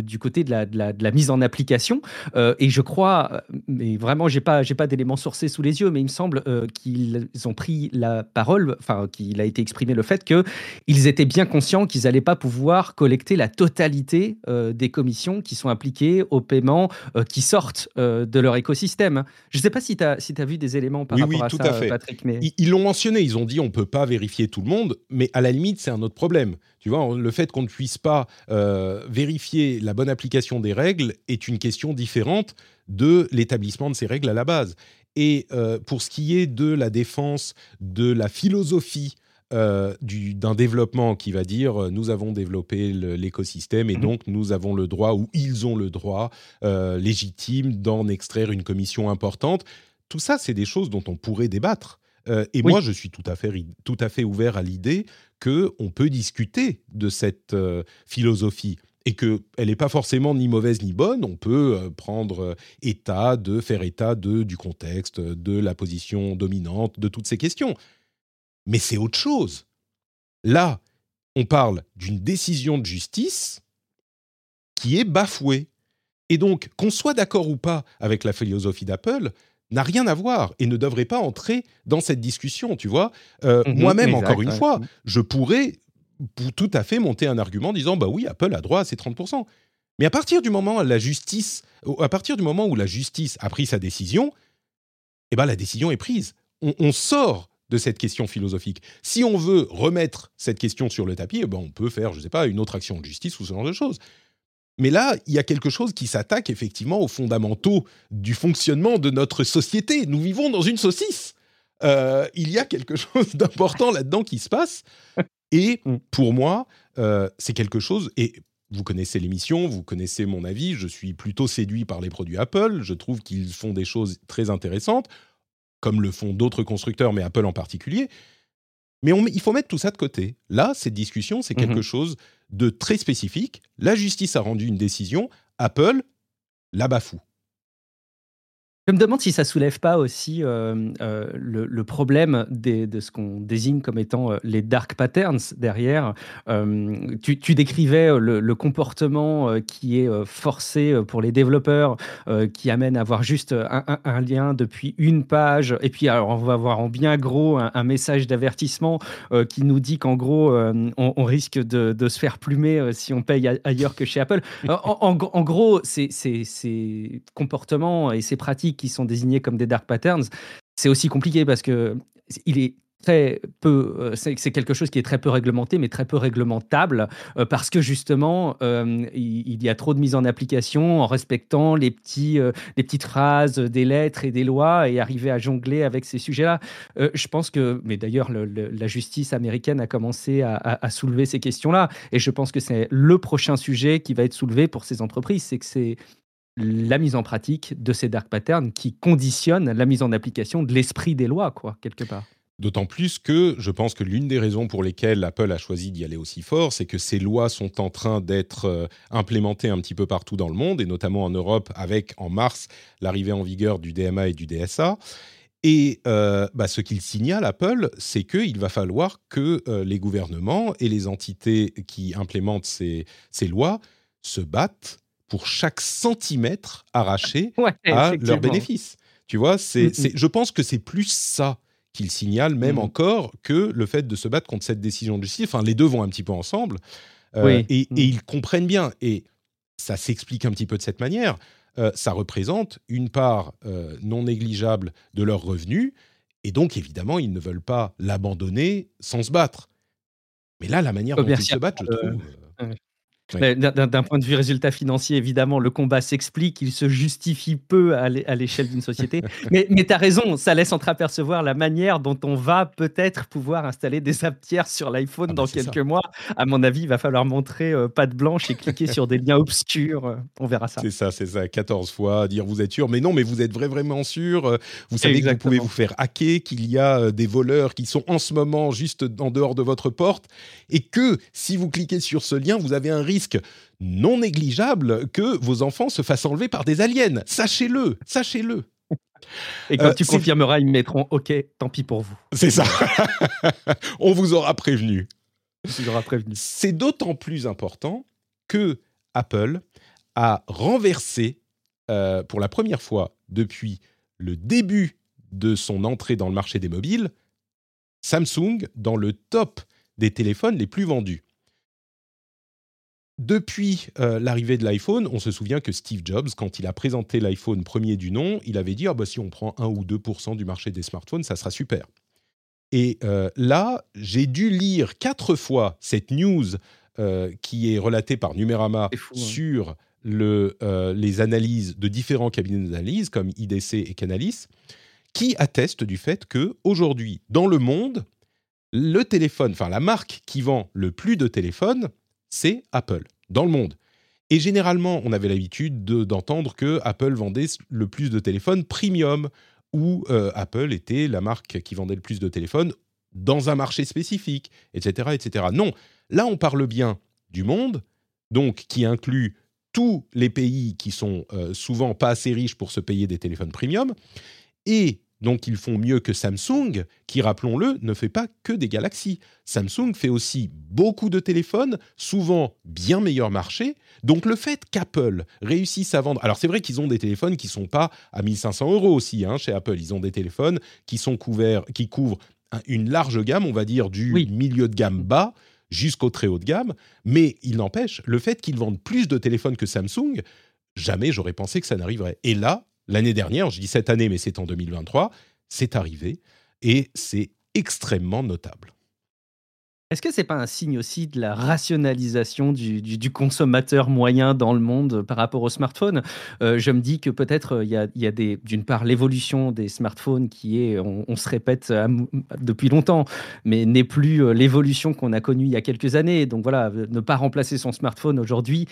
du côté de la, mise en application. et je crois, mais vraiment, j'ai pas, pas d'éléments sourcés sous les yeux, mais il me semble qu'ils ont pris la parole, enfin, qu'il a été exprimé le fait qu'ils étaient bien conscients qu'ils n'allaient pas pouvoir collecter la totalité des commissions qui sont appliquées au paiement euh, qui sortent euh, de leur écosystème. Je ne sais pas si tu as, si as vu des éléments par rapport à tout ça, à fait. Patrick. Mais... Ils l'ont mentionné, ils ont dit on ne peut pas vérifier tout le monde, mais à la limite, c'est un autre problème. Tu vois, le fait qu'on ne puisse pas euh, vérifier la bonne application des règles est une question différente de l'établissement de ces règles à la base. Et pour ce qui est de la défense de la philosophie euh, d'un développement qui va dire euh, nous avons développé l'écosystème et mhm. donc nous avons le droit ou ils ont le droit euh, légitime d'en extraire une commission importante. Tout ça, c'est des choses dont on pourrait débattre. et moi, je suis tout à fait, tout à fait ouvert à l'idée qu'on peut discuter de cette philosophie et qu'elle n'est pas forcément ni mauvaise ni bonne. On peut prendre état de, faire état de, du contexte, de la position dominante, de toutes ces questions mais c'est autre chose. Là, on parle d'une décision de justice qui est bafouée. Et donc, qu'on soit d'accord ou pas avec la philosophie d'Apple, n'a rien à voir et ne devrait pas entrer dans cette discussion, tu vois. Euh, mhm, moi-même, encore une fois, je pourrais tout à fait monter un argument disant, bah oui, Apple a droit à ces 30%. Mais à partir du moment où la justice, à partir du moment où la justice a pris sa décision, eh ben la décision est prise. on sort de cette question philosophique. Si on veut remettre cette question sur le tapis, eh ben on peut faire, je ne sais pas, une autre action de justice ou ce genre de choses. Mais là, il y a quelque chose qui s'attaque effectivement aux fondamentaux du fonctionnement de notre société. Nous vivons dans une saucisse. Euh, il y a quelque chose [LAUGHS] d'important là-dedans qui se passe. Et [LAUGHS] mm. pour moi, euh, c'est quelque chose, et vous connaissez l'émission, vous connaissez mon avis, je suis plutôt séduit par les produits Apple, je trouve qu'ils font des choses très intéressantes comme le font d'autres constructeurs, mais Apple en particulier. Mais il faut mettre tout ça de côté. Là, cette discussion, c'est quelque mhm. chose de très spécifique. La justice a rendu une décision, Apple la bafoue. Je me demande si ça soulève pas aussi euh, euh, le, problème de ce qu'on désigne comme étant euh, les dark patterns derrière. tu, décrivais le, comportement qui est forcé pour les développeurs, qui amène à avoir juste un, lien depuis une page, et puis on va avoir en bien gros un, message d'avertissement qui nous dit qu'en gros on, risque de, se faire plumer si on paye ailleurs que chez Apple. En gros, ces comportements et ces pratiques qui sont désignés comme des dark patterns, c'est aussi compliqué parce que il est très peu, euh, c'est quelque chose qui est très peu réglementé, mais très peu réglementable, euh, parce que justement, euh, il, y a trop de mise en application en respectant les, petits, les petites phrases des lettres et des lois et arriver à jongler avec ces sujets-là. je pense que, mais d'ailleurs, la justice américaine a commencé à, à soulever ces questions-là, et je pense que c'est le prochain sujet qui va être soulevé pour ces entreprises, c'est que c'est la mise en pratique de ces dark patterns qui conditionnent la mise en application de l'esprit des lois, quoi, quelque part. D'autant plus que je pense que l'une des raisons pour lesquelles Apple a choisi d'y aller aussi fort, c'est que ces lois sont en train d'être euh, implémentées un petit peu partout dans le monde, et notamment en Europe, avec en mars l'arrivée en vigueur du DMA et du DSA. Et euh, bah, ce qu'il signale, Apple, c'est qu'il va falloir que euh, les gouvernements et les entités qui implémentent ces, ces lois se battent pour chaque centimètre arraché [LAUGHS] à leur bénéfice. Tu vois, c'est, mm, mm. je pense que c'est plus ça qu'il signale, même mm. encore, que le fait de se battre contre cette décision de justice. Enfin, les deux vont un petit peu ensemble. Euh, et, ils comprennent bien. Et ça s'explique un petit peu de cette manière. Euh, ça représente une part euh, non négligeable de leurs revenus. Et donc, évidemment, ils ne veulent pas l'abandonner sans se battre. Mais là, la manière dont ils se battent, je trouve. D'un point de vue résultat financier, évidemment, le combat s'explique, il se justifie peu à l'échelle d'une société. [LAUGHS] mais mais tu as raison, ça laisse entreapercevoir la manière dont on va peut-être pouvoir installer des apps tiers sur l'iPhone ah bah, dans quelques mois. À mon avis, il va falloir montrer euh, patte blanche et cliquer sur des liens obscurs. Euh, on verra ça. C'est ça, c'est ça. 14 fois, dire vous êtes sûr. Mais non, mais vous êtes vraiment sûr. Euh, vous savez que vous pouvez vous faire hacker, qu'il y a des voleurs qui sont en ce moment juste en dehors de votre porte et que si vous cliquez sur ce lien, vous avez un risque non négligeable que vos enfants se fassent enlever par des aliens. Sachez-le, sachez-le. [LAUGHS] Et quand euh, tu confirmeras, ils mettront OK, tant pis pour vous. C'est ça. [LAUGHS] On vous aura prévenu. vous aura prévenu. C'est d'autant plus important que Apple a renversé euh, pour la première fois depuis le début de son entrée dans le marché des mobiles Samsung dans le top des téléphones les plus vendus. Depuis euh, l'arrivée de l'iPhone, on se souvient que Steve Jobs, quand il a présenté l'iPhone premier du nom, il avait dit ah bah, si on prend 1 ou 2% du marché des smartphones, ça sera super. Et euh, là, j'ai dû lire quatre fois cette news euh, qui est relatée par Numérama hein. sur le, les analyses de différents cabinets d'analyse comme IDC et Canalis, qui attestent du fait que aujourd'hui, dans le monde, le téléphone, enfin la marque qui vend le plus de téléphones, c'est Apple, dans le monde. Et généralement, on avait l'habitude d'entendre que Apple vendait le plus de téléphones premium, ou euh, Apple était la marque qui vendait le plus de téléphones dans un marché spécifique, etc., etc. Non, là, on parle bien du monde, donc qui inclut tous les pays qui sont euh, souvent pas assez riches pour se payer des téléphones premium, et donc ils font mieux que Samsung, qui, rappelons-le, ne fait pas que des Galaxies. Samsung fait aussi beaucoup de téléphones, souvent bien meilleur marché. Donc le fait qu'Apple réussisse à vendre... Alors c'est vrai qu'ils ont des téléphones qui ne sont pas à 1500 euros aussi hein, chez Apple. Ils ont des téléphones qui sont couverts, qui couvrent une large gamme, on va dire du milieu de gamme bas jusqu'au très haut de gamme. Mais il n'empêche, le fait qu'ils vendent plus de téléphones que Samsung, jamais j'aurais pensé que ça n'arriverait. Et là, L'année dernière, je dis cette année, mais c'est en 2023, c'est arrivé et c'est extrêmement notable. Est-ce que ce n'est pas un signe aussi de la rationalisation du, consommateur moyen dans le monde par rapport au smartphone? Euh, Je me dis que peut-être euh, il y a, d'une part l'évolution des smartphones qui est, on, se répète depuis longtemps, mais n'est plus euh, l'évolution qu'on a connue il y a quelques années. Donc voilà, ne pas remplacer son smartphone aujourd'hui,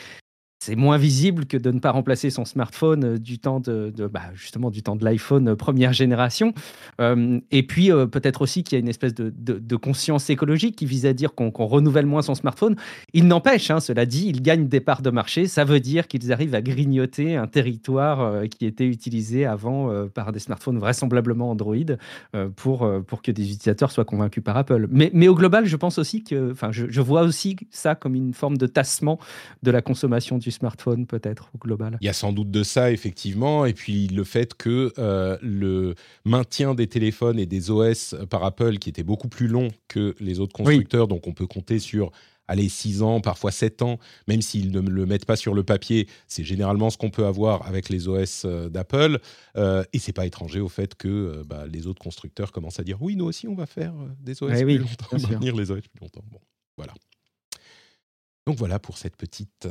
c'est moins visible que de ne pas remplacer son smartphone euh, du temps de, bah, justement du temps de l'iPhone euh, première génération. Euh, et puis peut-être aussi qu'il y a une espèce de, conscience écologique qui vise à dire qu'on renouvelle moins son smartphone. Il n'empêche, hein, cela dit, ils gagnent des parts de marché. Ça veut dire qu'ils arrivent à grignoter un territoire qui était utilisé avant par des smartphones vraisemblablement Android pour, pour que des utilisateurs soient convaincus par Apple. Mais, mais au global, je pense aussi que, enfin, je, je vois aussi ça comme une forme de tassement de la consommation du smartphone peut-être au global. Il y a sans doute de ça effectivement, et puis le fait que euh, le maintien des téléphones et des OS par Apple qui était beaucoup plus long que les autres constructeurs, donc on peut compter sur allez, 6 ans, parfois 7 ans, même s'ils ne le mettent pas sur le papier, c'est généralement ce qu'on peut avoir avec les OS euh, d'Apple. Euh, et c'est pas étranger au fait que euh, bah, les autres constructeurs commencent à dire oui, nous aussi, on va faire des OS plus longtemps, maintenir les OS plus longtemps. Bon, voilà. Donc voilà pour cette petite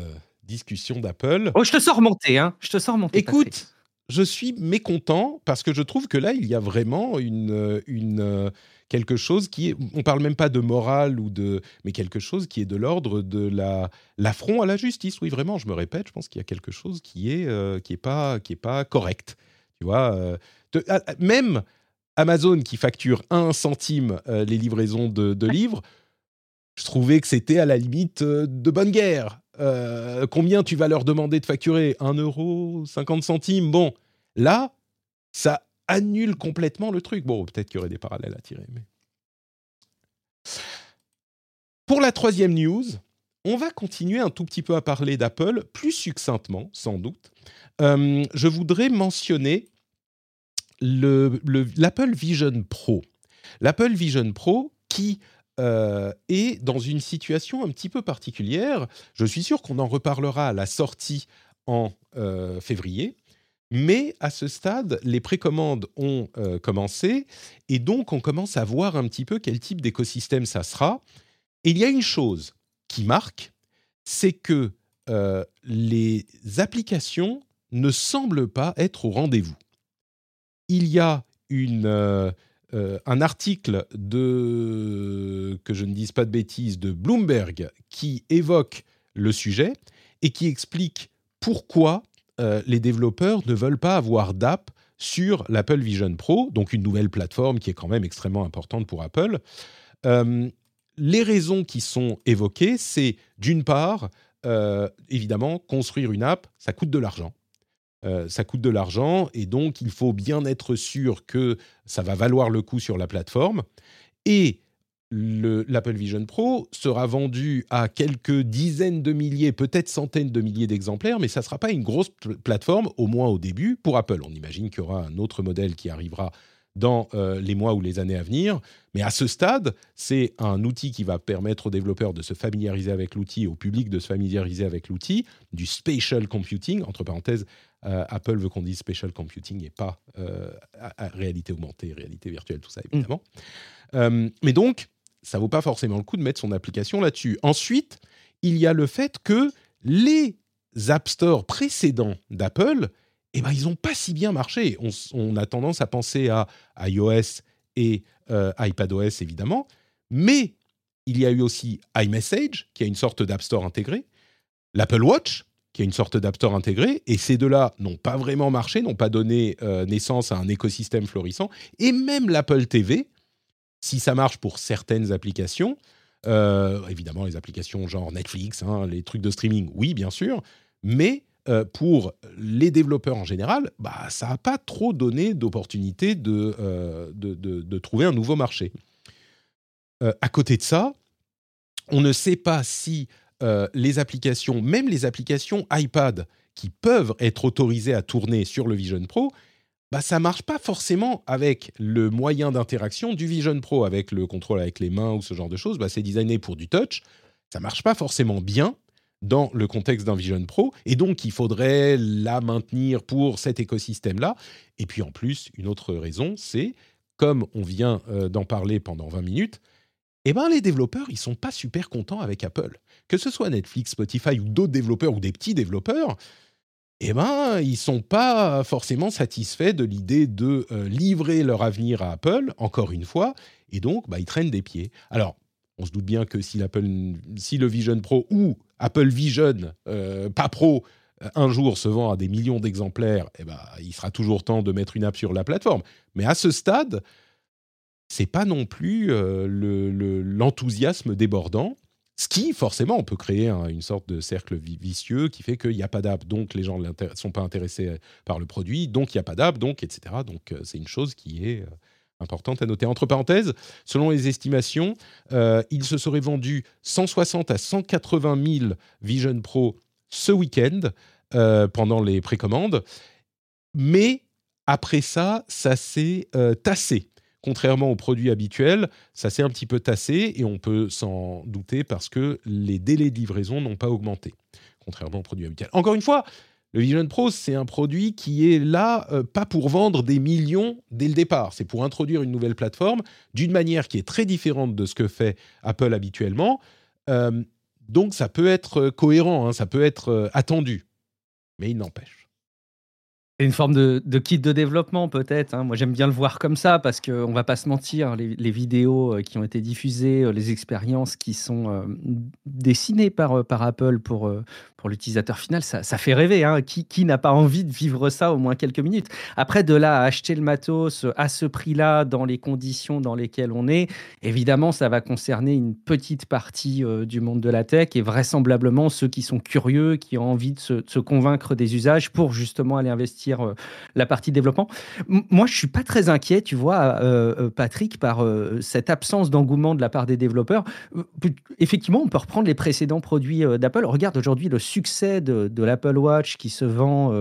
discussion d'Apple. Oh, je te sors remonter, hein. Je te sors remonter. Écoute, je suis mécontent parce que je trouve que là, il y a vraiment une, une quelque chose qui est, on parle même pas de morale ou de, mais quelque chose qui est de l'ordre de la l'affront à la justice. Oui, vraiment, je me répète, je pense qu'il y a quelque chose qui est euh, qui est pas qui est pas correct. Tu vois, euh, ah, même Amazon qui facture un centime euh, les livraisons de, de livres, je trouvais que c'était à la limite de bonne guerre. Euh, combien tu vas leur demander de facturer? 1 euro, 50 centimes? Bon, là, ça annule complètement le truc. Bon, peut-être qu'il y aurait des parallèles à tirer. Mais... Pour la troisième news, on va continuer un tout petit peu à parler d'Apple, plus succinctement, sans doute. Euh, je voudrais mentionner l'Apple Vision Pro. L'Apple Vision Pro qui euh, est dans une situation un petit peu particulière. Je suis sûr qu'on en reparlera à la sortie en euh, février. Mais à ce stade, les précommandes ont euh, commencé et donc on commence à voir un petit peu quel type d'écosystème ça sera. Et il y a une chose qui marque, c'est que les applications ne semblent pas être au rendez-vous. Il y a une euh, un article de, que je ne dise pas de bêtises, de Bloomberg qui évoque le sujet et qui explique pourquoi euh, les développeurs ne veulent pas avoir d'app sur l'Apple Vision Pro, donc une nouvelle plateforme qui est quand même extrêmement importante pour Apple. Euh, les raisons qui sont évoquées, c'est d'une part, évidemment, construire une app, ça coûte de l'argent. Euh, ça coûte de l'argent et donc il faut bien être sûr que ça va valoir le coup sur la plateforme. Et l'Apple Vision Pro sera vendu à quelques dizaines de milliers, peut-être centaines de milliers d'exemplaires, mais ça ne sera pas une grosse plateforme, au moins au début, pour Apple. On imagine qu'il y aura un autre modèle qui arrivera dans euh, les mois ou les années à venir. Mais à ce stade, c'est un outil qui va permettre aux développeurs de se familiariser avec l'outil, au public de se familiariser avec l'outil, du spatial computing, entre parenthèses, euh, Apple veut qu'on dise spatial computing et pas euh, réalité augmentée, réalité virtuelle, tout ça mm. évidemment. Euh, mais donc, ça vaut pas forcément le coup de mettre son application là-dessus. Ensuite, il y a le fait que les App Store précédents d'Apple, eh ben, ils n'ont pas si bien marché. On, a tendance à penser à iOS et iPadOS, évidemment, mais il y a eu aussi iMessage, qui a une sorte d'App Store intégré, l'Apple Watch, qui est une sorte d'App intégré, et ces deux-là n'ont pas vraiment marché, n'ont pas donné euh, naissance à un écosystème florissant, et même l'Apple TV, si ça marche pour certaines applications, euh, évidemment les applications genre Netflix, hein, les trucs de streaming, oui bien sûr, mais euh, pour les développeurs en général, bah, ça n'a pas trop donné d'opportunité de, de, de, trouver un nouveau marché. à côté de ça, on ne sait pas si euh, les applications, même les applications iPad qui peuvent être autorisées à tourner sur le Vision Pro, bah, ça marche pas forcément avec le moyen d'interaction du Vision Pro, avec le contrôle avec les mains ou ce genre de choses. Bah, c'est designé pour du touch. Ça marche pas forcément bien dans le contexte d'un Vision Pro, et donc il faudrait la maintenir pour cet écosystème-là. Et puis en plus, une autre raison, c'est, comme on vient euh, d'en parler pendant 20 minutes, eh ben, les développeurs, ils sont pas super contents avec Apple. Que ce soit Netflix, Spotify ou d'autres développeurs ou des petits développeurs, eh ben, ils sont pas forcément satisfaits de l'idée de euh, livrer leur avenir à Apple, encore une fois, et donc, bah, ils traînent des pieds. Alors, on se doute bien que si, si le Vision Pro ou Apple Vision, pas pro, un jour se vend à des millions d'exemplaires, eh ben, il sera toujours temps de mettre une app sur la plateforme. Mais à ce stade, c'est pas non plus l'enthousiasme débordant. Ce qui, forcément, on peut créer une sorte de cercle vicieux qui fait qu'il n'y a pas d'app, donc les gens ne sont pas intéressés par le produit, donc il n'y a pas d'app, donc etc. Donc c'est une chose qui est importante à noter. Entre parenthèses, selon les estimations, euh, il se serait vendu 160 à 180 000 Vision Pro ce week-end euh, pendant les précommandes. Mais après ça, ça s'est euh, tassé. Contrairement aux produits habituels, ça s'est un petit peu tassé et on peut s'en douter parce que les délais de livraison n'ont pas augmenté, contrairement aux produits habituels. Encore une fois, le Vision Pro, c'est un produit qui est là, euh, pas pour vendre des millions dès le départ, c'est pour introduire une nouvelle plateforme d'une manière qui est très différente de ce que fait Apple habituellement. Euh, donc ça peut être cohérent, hein, ça peut être euh, attendu, mais il n'empêche une forme de, kit de développement peut-être. Hein. Moi j'aime bien le voir comme ça parce qu'on va pas se mentir, les, vidéos euh, qui ont été diffusées, euh, les expériences qui sont euh, dessinées par, Apple pour, l'utilisateur final, ça, fait rêver. Hein. Qui, n'a pas envie de vivre ça au moins quelques minutes? Après de là à acheter le matos à ce prix-là, dans les conditions dans lesquelles on est, évidemment ça va concerner une petite partie du monde de la tech et vraisemblablement ceux qui sont curieux, qui ont envie de se convaincre des usages pour justement aller investir euh, la partie développement. moi, je suis pas très inquiet, tu vois, euh, euh, Patrick, par cette absence d'engouement de la part des développeurs. effectivement, on peut reprendre les précédents produits d'Apple. Regarde aujourd'hui le succès de, l'Apple Watch qui se vend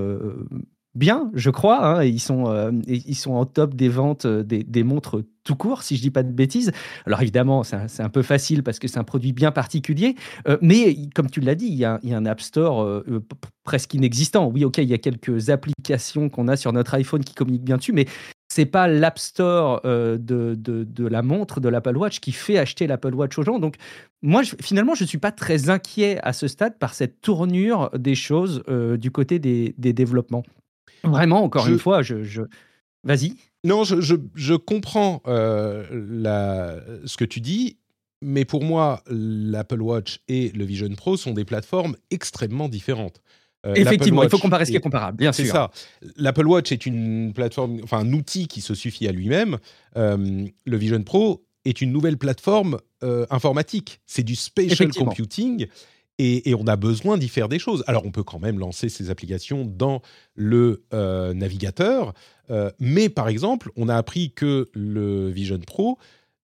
bien, je crois. Hein, ils, sont, ils sont en top des ventes des, montres tout court, si je dis pas de bêtises. Alors évidemment, c'est un, peu facile parce que c'est un produit bien particulier, mais comme tu l'as dit, il y, a, un App Store presque inexistant. Oui, ok, il y a quelques applications qu'on a sur notre iPhone qui communiquent bien dessus, mais c'est pas l'App Store de, de, la montre de l'Apple Watch qui fait acheter l'Apple Watch aux gens. Donc, moi, finalement, je ne suis pas très inquiet à ce stade par cette tournure des choses du côté des, des développements. Vraiment, encore une fois, je... Vas-y. Non, je, je, je comprends euh, la, ce que tu dis, mais pour moi, l'Apple Watch et le Vision Pro sont des plateformes extrêmement différentes. Euh, Effectivement, il faut comparer ce qui est comparable, bien sûr. C'est ça. L'Apple Watch est une plateforme, enfin un outil qui se suffit à lui-même. Euh, le Vision Pro est une nouvelle plateforme informatique. C'est du spatial computing et, on a besoin d'y faire des choses. Alors on peut quand même lancer ces applications dans le euh, navigateur, euh, mais par exemple, on a appris que le Vision Pro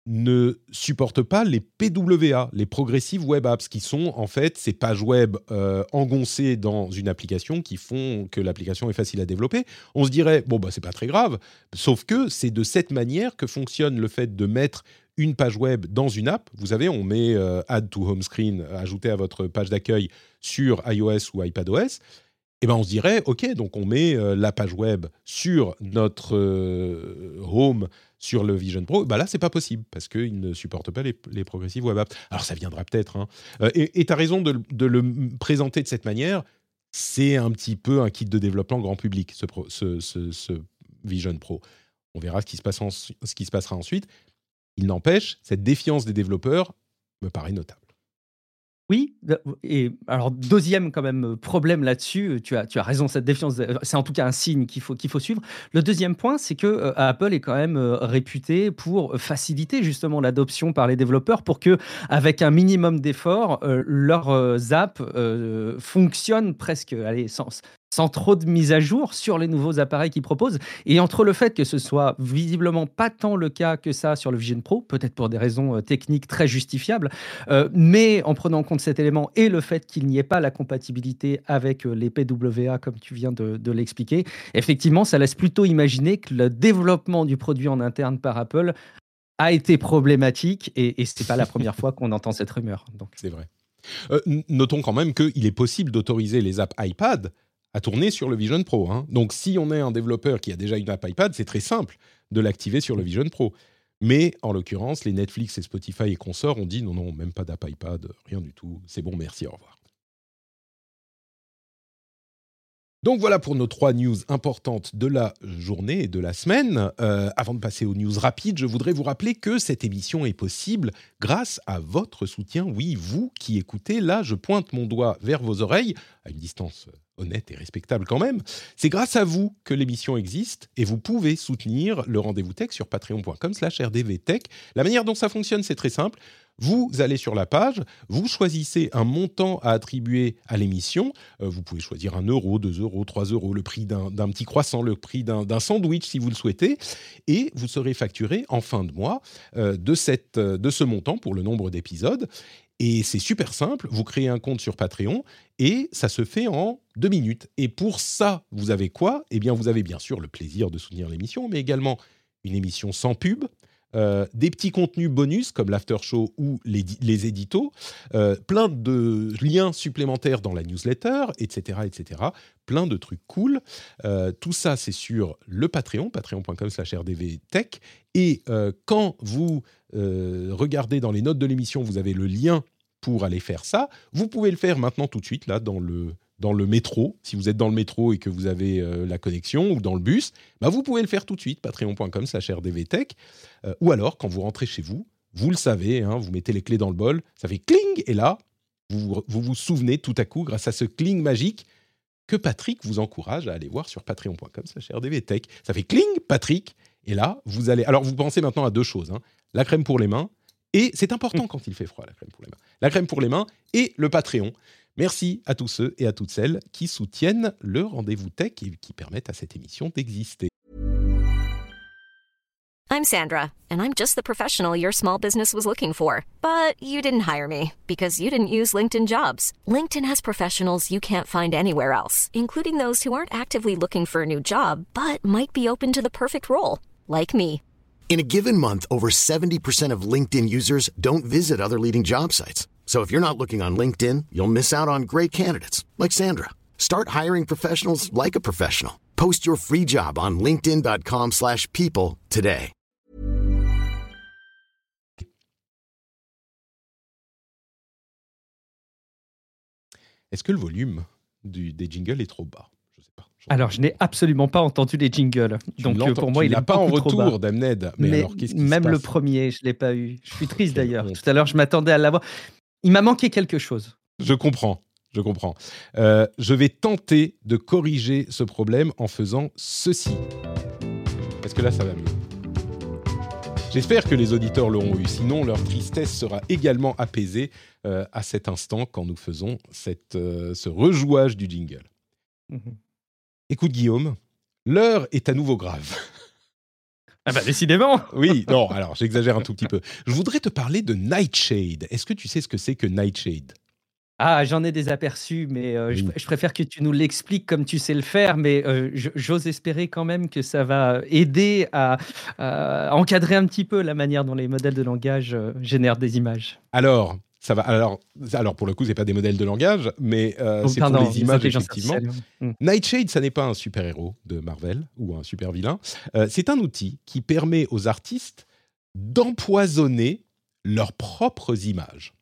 ne supporte pas les PWA, les Progressive Web Apps, qui sont en fait ces pages web euh, engoncées dans une application qui font que l'application est facile à développer. On se dirait, bon, bah, c'est pas très grave, sauf que c'est de cette manière que fonctionne le fait de mettre une page web dans une app. Vous savez, on met euh, Add to Home Screen, ajouter à votre page d'accueil sur iOS ou iPadOS. Eh ben on se dirait, ok, donc on met euh, la page web sur notre euh, home sur le Vision Pro. Bah là, c'est pas possible parce qu'il ne supporte pas les, les progressives web apps. Alors ça viendra peut-être. Hein. et tu as raison de, le présenter de cette manière. C'est un petit peu un kit de développement grand public, ce, Vision Pro. On verra ce qui se passera ensuite. Il n'empêche, cette défiance des développeurs me paraît notable. Oui, et alors deuxième quand même euh, problème là-dessus, euh, tu as, tu as raison, cette défiance, euh, c'est en tout cas un signe qu'il faut, faut suivre. Le deuxième point, c'est que Apple est quand même réputé pour faciliter justement l'adoption par les développeurs pour que, avec un minimum d'efforts, leurs apps fonctionnent presque, allez, sans, sans trop de mise à jour sur les nouveaux appareils qu'ils proposent. Et entre le fait que ce soit visiblement pas tant le cas que ça sur le Vision Pro, peut-être pour des raisons euh, techniques très justifiables, euh, mais en prenant en compte cet élément et le fait qu'il n'y ait pas la compatibilité avec euh, les PWA comme tu viens de, l'expliquer, effectivement, ça laisse plutôt imaginer que le développement du produit en interne par Apple a été problématique et, et c'est pas la première fois qu'on entend cette rumeur. C'est vrai. notons quand même qu'il est possible d'autoriser les apps iPad à tourner sur le Vision Pro. Hein. Donc si on est un développeur qui a déjà une app iPad, c'est très simple de l'activer sur le Vision Pro. Mais en l'occurrence, les Netflix et Spotify et consorts ont dit non, non, même pas d'app iPad, rien du tout. C'est bon, merci, au revoir. Donc voilà pour nos trois news importantes de la journée et de la semaine. Euh, avant de passer aux news rapides, je voudrais vous rappeler que cette émission est possible grâce à votre soutien. Oui, vous qui écoutez, là, je pointe mon doigt vers vos oreilles, à une distance honnête et respectable quand même. C'est grâce à vous que l'émission existe et vous pouvez soutenir le rendez-vous tech sur patreon.com slash rdvtech. La manière dont ça fonctionne, c'est très simple. Vous allez sur la page, vous choisissez un montant à attribuer à l'émission. Euh, vous pouvez choisir un euro, deux euros, trois euros, le prix d'un petit croissant, le prix d'un sandwich si vous le souhaitez, et vous serez facturé en fin de mois euh, de, cette, de ce montant pour le nombre d'épisodes. Et c'est super simple, vous créez un compte sur Patreon et ça se fait en deux minutes. Et pour ça, vous avez quoi? Eh bien, vous avez bien sûr le plaisir de soutenir l'émission, mais également une émission sans pub, euh, des petits contenus bonus comme l'after show ou les, éditos, euh, plein de liens supplémentaires dans la newsletter, etc., etc. Plein de trucs cool. Euh, tout ça, c'est sur le Patreon, patreon.com/rdvtech. Et quand vous regardez dans les notes de l'émission, vous avez le lien pour aller faire ça. Vous pouvez le faire maintenant tout de suite là dans le dans le métro, si vous êtes dans le métro et que vous avez euh, la connexion, ou dans le bus, bah vous pouvez le faire tout de suite, patreon.com slash rdvtech, euh, ou alors quand vous rentrez chez vous, vous le savez, hein, vous mettez les clés dans le bol, ça fait cling, et là, vous, vous vous souvenez tout à coup, grâce à ce cling magique, que Patrick vous encourage à aller voir sur patreon.com slash rdvtech. Ça fait cling, Patrick, et là, vous allez... Alors, vous pensez maintenant à deux choses, hein. la crème pour les mains, et c'est important quand il fait froid, la crème pour les mains. La crème pour les mains et le Patreon. Merci à tous ceux et à toutes celles qui soutiennent le rendez-vous tech et qui permettent à cette émission d'exister. I'm Sandra, and I'm just the professional your small business was looking for. But you didn't hire me because you didn't use LinkedIn jobs. LinkedIn has professionals you can't find anywhere else, including those who aren't actively looking for a new job but might be open to the perfect role, like me. In a given month, over 70% of LinkedIn users don't visit other leading job sites. So if you're not looking on LinkedIn, you'll miss out on great candidates like Sandra. Start hiring professionals like a professional. Post your free job on linkedin.com/people today. Est-ce que le volume du, des jingles est trop bas? Je sais pas. Alors, je n'ai absolument pas entendu les jingles. Tu Donc, euh, pour moi, tu il est l'as pas en retour, Damned. Mais, Mais alors, qu'est-ce qui se même le passe? premier, je l'ai pas eu. Je suis triste d'ailleurs. Tout à l'heure, je m'attendais à l'avoir. Il m'a manqué quelque chose. Je comprends, je comprends. Euh, je vais tenter de corriger ce problème en faisant ceci. Est-ce que là, ça va mieux? J'espère que les auditeurs l'auront eu. Sinon, leur tristesse sera également apaisée euh, à cet instant quand nous faisons cette, euh, ce rejouage du jingle. Mhm. Écoute, Guillaume, l'heure est à nouveau grave. Ah bah décidément. Oui, non, alors j'exagère un tout petit peu. Je voudrais te parler de Nightshade. Est-ce que tu sais ce que c'est que Nightshade? Ah, j'en ai des aperçus, mais euh, je, Oui. je préfère que tu nous l'expliques comme tu sais le faire. Mais euh, j'ose espérer quand même que ça va aider à, à encadrer un petit peu la manière dont les modèles de langage euh, génèrent des images. Alors, ça va. Alors, alors pour le coup, c'est pas des modèles de langage, mais euh, Oh, c'est pour les images effectivement. Mm. Nightshade, ça n'est pas un super-héros de Marvel ou un super-vilain. Euh, c'est un outil qui permet aux artistes d'empoisonner leurs propres images.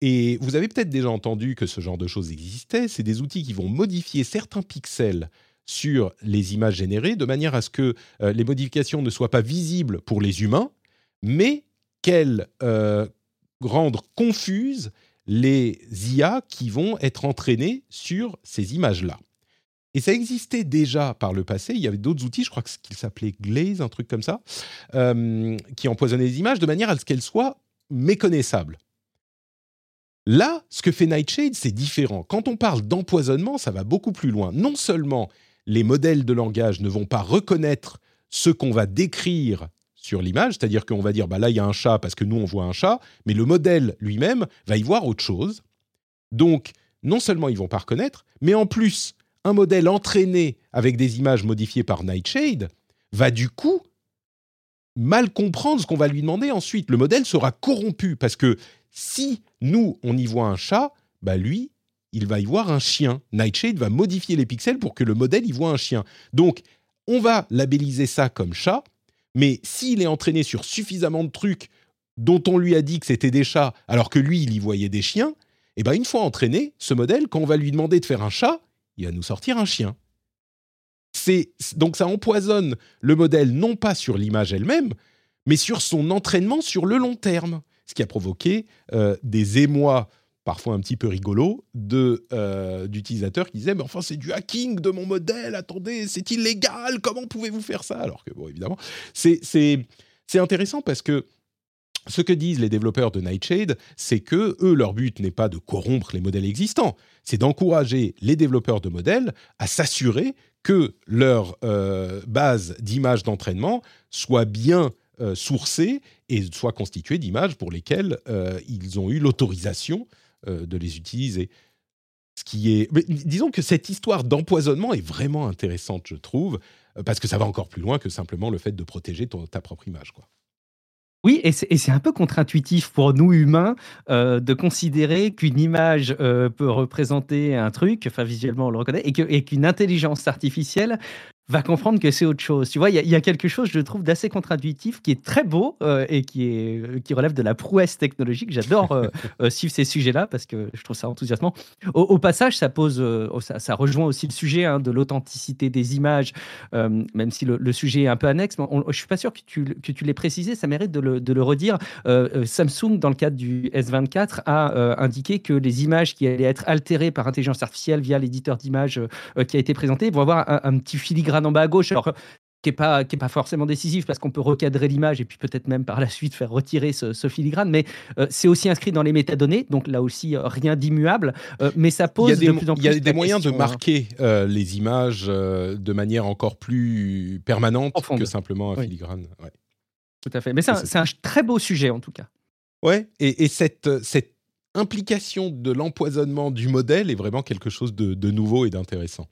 Et vous avez peut-être déjà entendu que ce genre de choses existait. C'est des outils qui vont modifier certains pixels sur les images générées de manière à ce que euh, les modifications ne soient pas visibles pour les humains, mais qu'elles euh, rendent confuses les IA qui vont être entraînées sur ces images-là. Et ça existait déjà par le passé. Il y avait d'autres outils, je crois qu'il s'appelait Glaze, un truc comme ça, euh, qui empoisonnaient les images de manière à ce qu'elles soient méconnaissables. Là, ce que fait Nightshade, c'est différent. Quand on parle d'empoisonnement, ça va beaucoup plus loin. Non seulement les modèles de langage ne vont pas reconnaître ce qu'on va décrire sur l'image, c'est-à-dire qu'on va dire bah là il y a un chat parce que nous on voit un chat, mais le modèle lui-même va y voir autre chose. Donc non seulement ils vont pas reconnaître, mais en plus un modèle entraîné avec des images modifiées par Nightshade va du coup mal comprendre ce qu'on va lui demander ensuite. Le modèle sera corrompu parce que si nous on y voit un chat, bah lui il va y voir un chien. Nightshade va modifier les pixels pour que le modèle y voit un chien. Donc on va labelliser ça comme chat, mais s'il est entraîné sur suffisamment de trucs dont on lui a dit que c'était des chats, alors que lui, il y voyait des chiens, et ben une fois entraîné, ce modèle, quand on va lui demander de faire un chat, il va nous sortir un chien. C'est donc ça empoisonne le modèle non pas sur l'image elle-même, mais sur son entraînement sur le long terme, ce qui a provoqué euh, des émois parfois un petit peu rigolos euh, d'utilisateurs qui disaient mais enfin c'est du hacking de mon modèle, attendez c'est illégal, comment pouvez-vous faire ça? Alors que bon évidemment c'est intéressant parce que ce que disent les développeurs de Nightshade, c'est que eux, leur but n'est pas de corrompre les modèles existants, c'est d'encourager les développeurs de modèles à s'assurer que leur euh, base d'images d'entraînement soit bien euh, sourcée et soit constituée d'images pour lesquelles ils ont eu l'autorisation de les utiliser. Ce qui est, disons que cette histoire d'empoisonnement est vraiment intéressante, je trouve, parce que ça va encore plus loin que simplement le fait de protéger ta propre image, quoi. Oui, et c'est un peu contre-intuitif pour nous humains euh, de considérer qu'une image euh, peut représenter un truc, enfin visuellement on le reconnaît, et qu'une intelligence artificielle va comprendre que c'est autre chose. Tu vois, il y, a quelque chose, je trouve, d'assez contre-intuitif, qui est très beau euh, et qui, est, qui relève de la prouesse technologique. J'adore euh, [LAUGHS] euh, suivre ces sujets-là parce que je trouve ça enthousiasmant. Au, passage, ça pose, ça, rejoint aussi le sujet hein, de l'authenticité des images, même si le, sujet est un peu annexe. Mais je suis pas sûr que tu, que tu l'aies précisé, ça mérite de le, de le redire. Samsung, dans le cadre du S24, a indiqué que les images qui allaient être altérées par intelligence artificielle via l'éditeur d'images qui a été présenté vont avoir un, un petit filigrane en bas à gauche, alors qui n'est pas, qui est pas forcément décisif parce qu'on peut recadrer l'image et puis peut-être même par la suite faire retirer ce, filigrane, mais euh, c'est aussi inscrit dans les métadonnées, donc là aussi euh, rien d'immuable, euh, mais ça pose de plus en plus. Il y a des moyens de marquer les images de manière encore plus permanente que simplement un filigrane. Tout à fait, mais c'est un, très beau sujet en tout cas. Ouais, et, cette, cette implication de l'empoisonnement du modèle est vraiment quelque chose de, de nouveau et d'intéressant.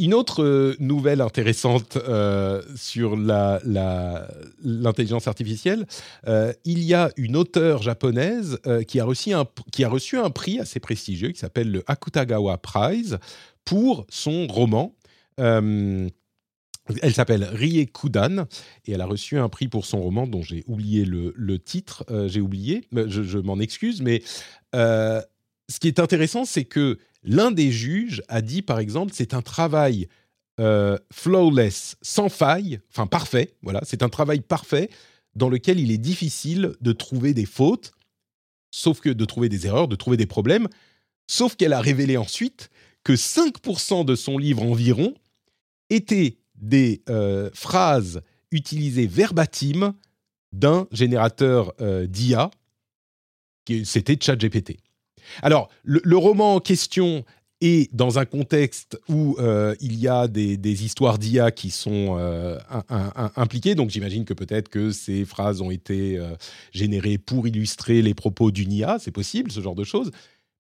Une autre euh, nouvelle intéressante euh, sur l'intelligence artificielle, euh, il y a une auteure japonaise qui, a reçu un, qui a reçu un prix assez prestigieux qui s'appelle le Akutagawa Prize pour son roman. elle s'appelle Rie Kudan et elle a reçu un prix pour son roman dont j'ai oublié le, titre. j'ai oublié, je m'en excuse, mais ce qui est intéressant, c'est que L'un des juges a dit, par exemple, c'est un travail euh, flawless, sans faille, enfin parfait, voilà, c'est un travail parfait dans lequel il est difficile de trouver des fautes, sauf que de trouver des erreurs, de trouver des problèmes, sauf qu'elle a révélé ensuite que 5% de son livre environ étaient des euh, phrases utilisées verbatim d'un générateur euh, d'IA, c'était ChatGPT. Alors, le, roman en question est dans un contexte où euh, il y a des, histoires d'IA qui sont euh, impliquées. Donc j'imagine que peut-être que ces phrases ont été euh, générées pour illustrer les propos d'une IA. C'est possible, ce genre de choses.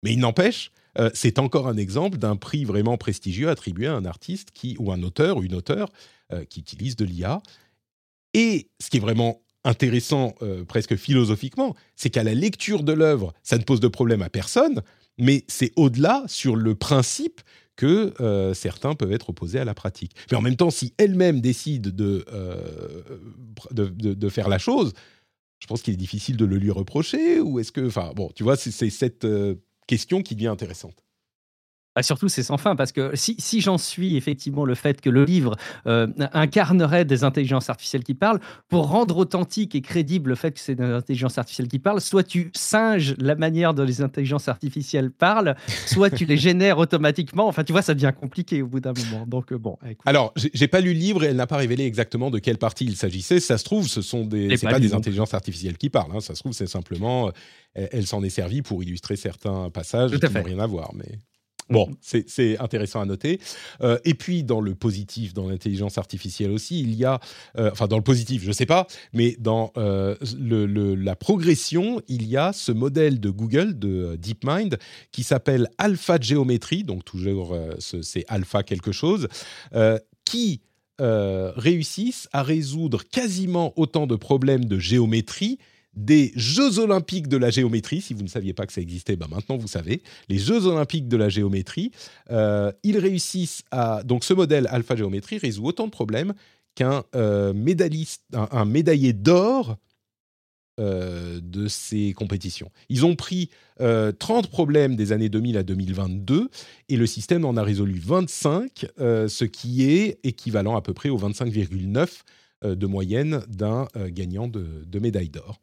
Mais il n'empêche, c'est encore un exemple d'un prix vraiment prestigieux attribué à un artiste qui, ou un auteur ou une auteure qui utilise de l'IA. Et ce qui est vraiment intéressant euh, presque philosophiquement, c'est qu'à la lecture de l'œuvre, ça ne pose de problème à personne, mais c'est au-delà sur le principe que euh, certains peuvent être opposés à la pratique. Mais en même temps, si elle-même décide de, euh, de, de, faire la chose, je pense qu'il est difficile de le lui reprocher, ou est-ce que... Enfin, bon, tu vois, c'est cette question qui devient intéressante. Bah, surtout, c'est sans fin, parce que si, si j'en suis effectivement le fait que le livre euh, incarnerait des intelligences artificielles qui parlent, pour rendre authentique et crédible le fait que c'est des intelligences artificielles qui parlent, soit tu singes la manière dont les intelligences artificielles parlent, soit tu les génères [LAUGHS] automatiquement. Enfin, tu vois, ça devient compliqué au bout d'un moment. Donc, euh, bon. Écoute. Alors, j'ai pas lu le livre et elle n'a pas révélé exactement de quelle partie il s'agissait. Ça se trouve, ce sont des, c'est pas, des intelligences artificielles qui parlent. Hein. Ça se trouve, c'est simplement, euh, elle, s'en est servie pour illustrer certains passages qui n'ont rien à voir. Mais Bon, c'est intéressant à noter. Euh, et puis, dans le positif, dans l'intelligence artificielle aussi, il y a, euh, enfin, dans le positif, je ne sais pas, mais dans euh, la progression, il y a ce modèle de Google, de DeepMind, qui s'appelle Alpha Geometry, donc toujours, c'est Alpha quelque chose, qui réussissent à résoudre quasiment autant de problèmes de géométrie des Jeux olympiques de la géométrie. Si vous ne saviez pas que ça existait, ben maintenant vous savez. Les Jeux olympiques de la géométrie, euh, ils réussissent à... Donc ce modèle Alpha Géométrie résout autant de problèmes qu'un euh, médaillé d'or de ces compétitions. Ils ont pris 30 problèmes des années 2000 à 2022 et le système en a résolu 25, ce qui est équivalent à peu près au 25,9 de moyenne d'un gagnant de médaille d'or.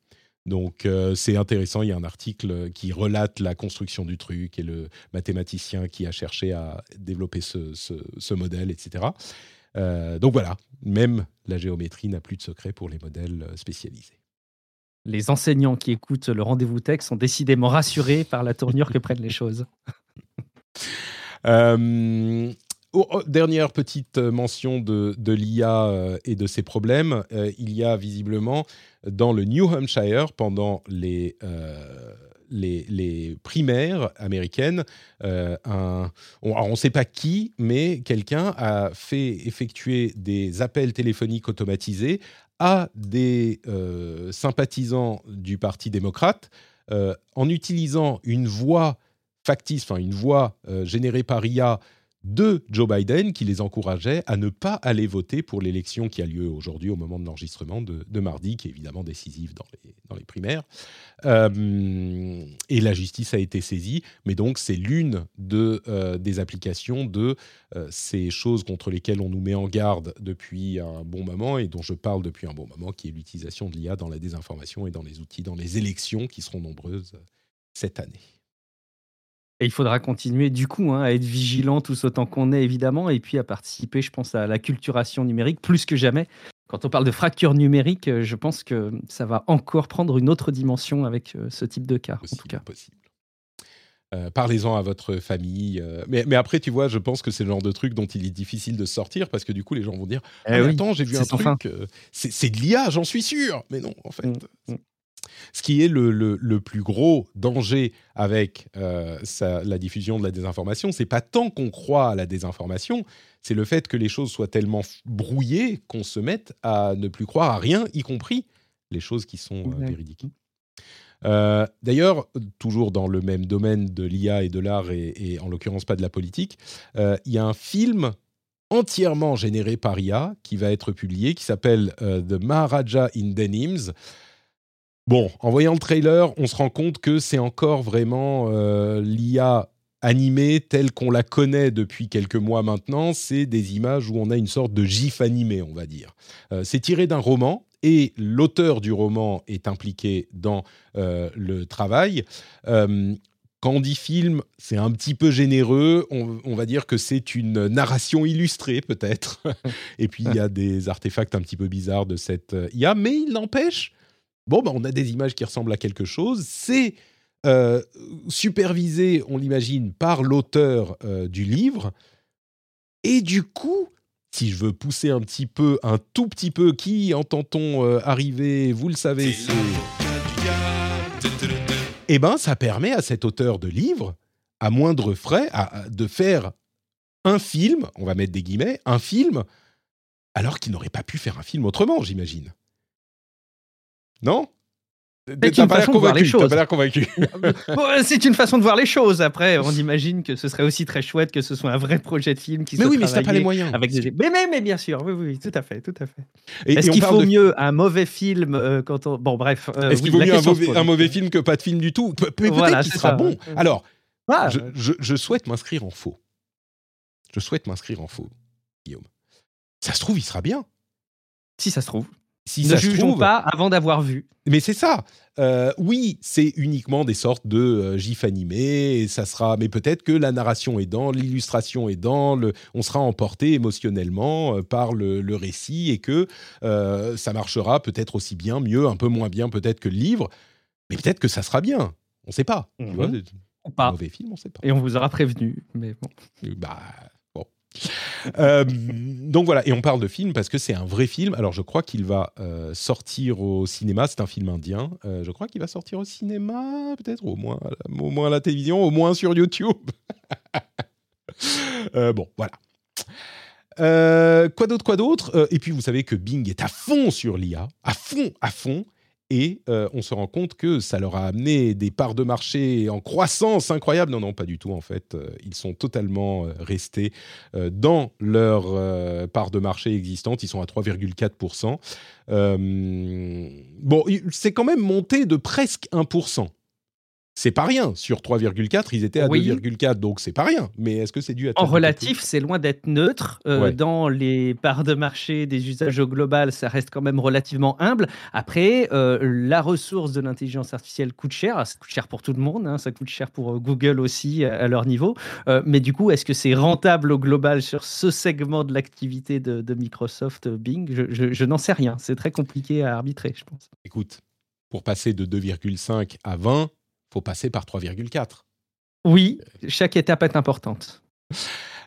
Donc c'est intéressant, il y a un article qui relate la construction du truc et le mathématicien qui a cherché à développer ce, ce, modèle, etc. donc voilà, même la géométrie n'a plus de secret pour les modèles spécialisés. Les enseignants qui écoutent le rendez-vous tech sont décidément rassurés par la tournure que prennent les choses. Oh, [LAUGHS] oh, dernière petite mention de, de l'IA et de ses problèmes. il y a visiblement dans le New Hampshire pendant les, euh, les, primaires américaines. Euh, on ne sait pas qui, mais quelqu'un a fait effectuer des appels téléphoniques automatisés à des euh, sympathisants du Parti démocrate en utilisant une voix factice, enfin une voix générée par IA de Joe Biden qui les encourageait à ne pas aller voter pour l'élection qui a lieu aujourd'hui au moment de l'enregistrement de, mardi, qui est évidemment décisive dans les, dans les primaires. Euh, et la justice a été saisie, mais donc c'est l'une de, euh, des applications de euh, ces choses contre lesquelles on nous met en garde depuis un bon moment et dont je parle depuis un bon moment, qui est l'utilisation de l'IA dans la désinformation et dans les outils, dans les élections qui seront nombreuses cette année. Et il faudra continuer du coup hein, à être vigilant tous autant qu'on est évidemment et puis à participer, je pense, à la culturation numérique plus que jamais. Quand on parle de fracture numérique, euh, je pense que ça va encore prendre une autre dimension avec euh, ce type de cas, en tout cas. Possible. Euh, parlez-en à votre famille. mais, mais, après, tu vois, je pense que c'est le genre de truc dont il est difficile de sortir parce que du coup, les gens vont dire eh ah, Attends, j'ai vu un truc. c'est de l'IA, j'en suis sûr. Mais non, en fait. Mmh, mmh. Ce qui est le, plus gros danger avec euh, la diffusion de la désinformation, c'est pas tant qu'on croit à la désinformation, c'est le fait que les choses soient tellement brouillées qu'on se mette à ne plus croire à rien, y compris les choses qui sont euh, véridiques. Euh, d'ailleurs, toujours dans le même domaine de l'IA et de l'art, et, en l'occurrence pas de la politique, il y a un film entièrement généré par IA qui va être publié, qui s'appelle The Maharaja in Denims. Bon, en voyant le trailer, on se rend compte que c'est encore vraiment euh, l'IA animée telle qu'on la connaît depuis quelques mois maintenant. C'est des images où on a une sorte de gif animé, on va dire. Euh, c'est tiré d'un roman et l'auteur du roman est impliqué dans euh, le travail. quand on dit film, c'est un petit peu généreux. On, on va dire que c'est une narration illustrée, peut-être. [LAUGHS] et puis, il y a des artefacts un petit peu bizarres de cette IA, mais il n'empêche Bon, ben, on a des images qui ressemblent à quelque chose. C'est euh, supervisé, on l'imagine, par l'auteur euh, du livre. Et du coup, si je veux pousser un petit peu, un tout petit peu, qui entend-on euh, arriver? Vous le savez, c'est... Eh ben, ça permet à cet auteur de livre, à moindre frais, de faire un film, on va mettre des guillemets, un film, alors qu'il n'aurait pas pu faire un film autrement, j'imagine. Non c'est une façon de voir les choses. convaincu. [LAUGHS] c'est une façon de voir les choses. Après, on imagine que ce serait aussi très chouette que ce soit un vrai projet de film qui mais oui, mais t'as pas les moyens. Avec mais, mais, bien sûr, oui, oui, tout à fait, tout à fait. Est-ce qu'il faut mieux un mauvais film euh, quand on bon bref euh, Est-ce qu'il vaut mieux un mauvais, film que pas de film du tout? Peut-être qu'il sera bon. Alors, ah. je, je souhaite m'inscrire en faux. Je souhaite m'inscrire en faux, Guillaume. Ça se trouve, il sera bien. Si ça se trouve ne jugeons pas avant d'avoir vu. Mais c'est ça. Euh, oui, c'est uniquement des sortes de euh, gifs animés, et ça sera. Mais peut-être que la narration est dans, l'illustration est dans, le, on sera emporté émotionnellement euh, par le, récit et que ça marchera peut-être aussi bien, mieux, un peu moins bien peut-être que le livre, mais peut-être que ça sera bien. On ne sait pas. Tu vois, mhm. pas. mauvais film, on sait pas. Et on vous aura prévenu, mais bon. Bah euh, donc voilà, et on parle de film parce que c'est un vrai film. Alors je crois qu'il va euh, sortir au cinéma, c'est un film indien. Euh, je crois qu'il va sortir au cinéma, peut-être au moins, au moins à la télévision, au moins sur YouTube. [LAUGHS] bon, voilà. quoi d'autre, quoi d'autre? Et puis vous savez que Bing est à fond sur l'IA, à fond, à fond. Et euh, on se rend compte que ça leur a amené des parts de marché en croissance incroyable. Non, non, pas du tout en fait. Euh, ils sont totalement euh, restés dans leur part de marché existante. Ils sont à 3,4%. bon, c'est quand même monté de presque 1% c'est pas rien. Sur 3,4, ils étaient à 2,4, donc c'est pas rien. Mais est-ce que c'est dû à... En relatif, c'est loin d'être neutre. Euh, dans les parts de marché des usages au global, ça reste quand même relativement humble. Après, euh, la ressource de l'intelligence artificielle coûte cher. Ça coûte cher pour tout le monde. Hein. Ça coûte cher pour euh, Google aussi à leur niveau. mais du coup, est-ce que c'est rentable au global sur ce segment de l'activité de, Microsoft Bing? Je, je n'en sais rien. C'est très compliqué à arbitrer, je pense. Écoute, pour passer de 2,5 à 20, faut passer par 3,4. Oui, chaque étape est importante.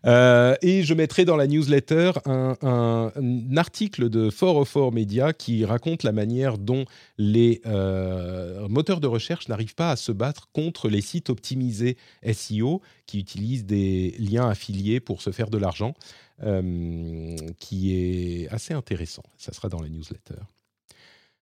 Euh, et je mettrai dans la newsletter un, article de 404 Media qui raconte la manière dont les euh, moteurs de recherche n'arrivent pas à se battre contre les sites optimisés SEO qui utilisent des liens affiliés pour se faire de l'argent, euh, qui est assez intéressant. Ça sera dans la newsletter.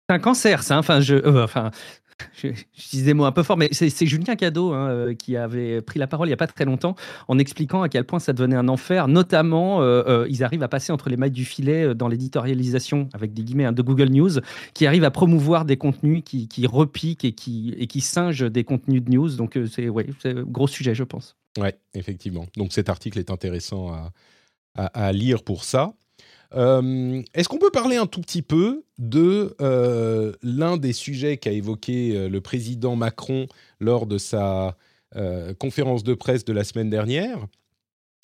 C'est un cancer, ça. Hein. Enfin, je, enfin, [LAUGHS] je, dis des mots un peu forts, mais c'est Julien Cadeau hein, euh, qui avait pris la parole il n'y a pas très longtemps en expliquant à quel point ça devenait un enfer. Notamment, euh, euh, ils arrivent à passer entre les mailles du filet dans l'éditorialisation, avec des guillemets, hein, de Google News, qui arrivent à promouvoir des contenus qui, repiquent et qui, et singent des contenus de news. Donc, c'est un gros sujet, je pense. Oui, effectivement. Donc, cet article est intéressant à lire pour ça. Euh, est-ce qu'on peut parler un tout petit peu de euh, l'un des sujets qu'a évoqué euh, le président Macron lors de sa conférence de presse de la semaine dernière?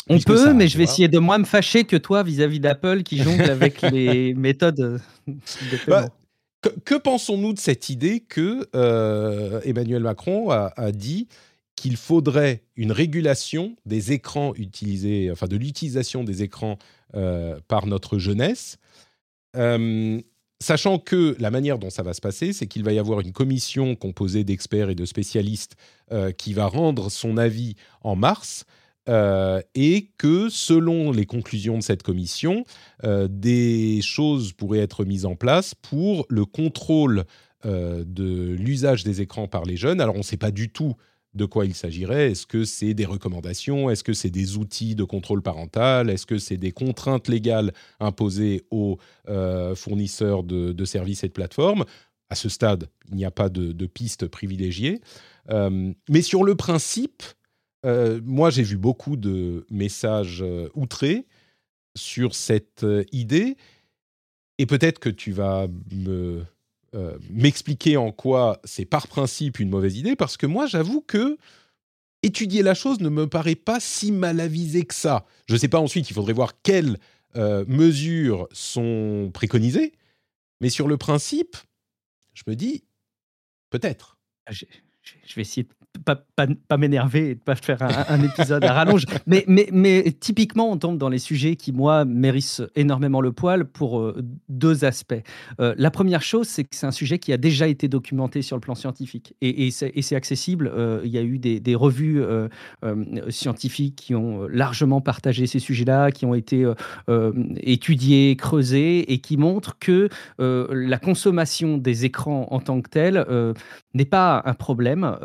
On peut, mais je vais essayer de moins me fâcher que toi vis-à-vis d'Apple qui jongle [LAUGHS] avec les méthodes bah, que, pensons-nous de cette idée que Emmanuel Macron a, a dit qu'il faudrait une régulation des écrans utilisés, enfin de l'utilisation des écrans euh, par notre jeunesse. Euh, sachant que la manière dont ça va se passer, c'est qu'il va y avoir une commission composée d'experts et de spécialistes euh, qui va rendre son avis en mars. et que selon les conclusions de cette commission, des choses pourraient être mises en place pour le contrôle de l'usage des écrans par les jeunes. Alors on ne sait pas du tout de quoi il s'agirait. Est-ce que c'est des recommandations? Est-ce que c'est des outils de contrôle parental? Est-ce que c'est des contraintes légales imposées aux euh, fournisseurs de, services et de plateformes? À ce stade, il n'y a pas de, piste privilégiée. Euh, mais sur le principe, euh, moi j'ai vu beaucoup de messages outrés sur cette idée. Et peut-être que tu vas me euh, m'expliquer en quoi c'est par principe une mauvaise idée, parce que moi, j'avoue que étudier la chose ne me paraît pas si mal avisé que ça. Je ne sais pas ensuite, il faudrait voir quelles euh, mesures sont préconisées, mais sur le principe, je me dis, peut-être. Ah, je, vais essayer pas, pas, m'énerver et de pas faire un, épisode à rallonge. [LAUGHS] Mais, mais, mais typiquement, on tombe dans les sujets qui, moi, méritent énormément le poil pour euh, deux aspects. Euh, la première chose, c'est que c'est un sujet qui a déjà été documenté sur le plan scientifique et, et c'est accessible. Euh, il y a eu des, des revues scientifiques qui ont largement partagé ces sujets-là, qui ont été étudiés, creusés et qui montrent que la consommation des écrans en tant que telle n'est pas un problème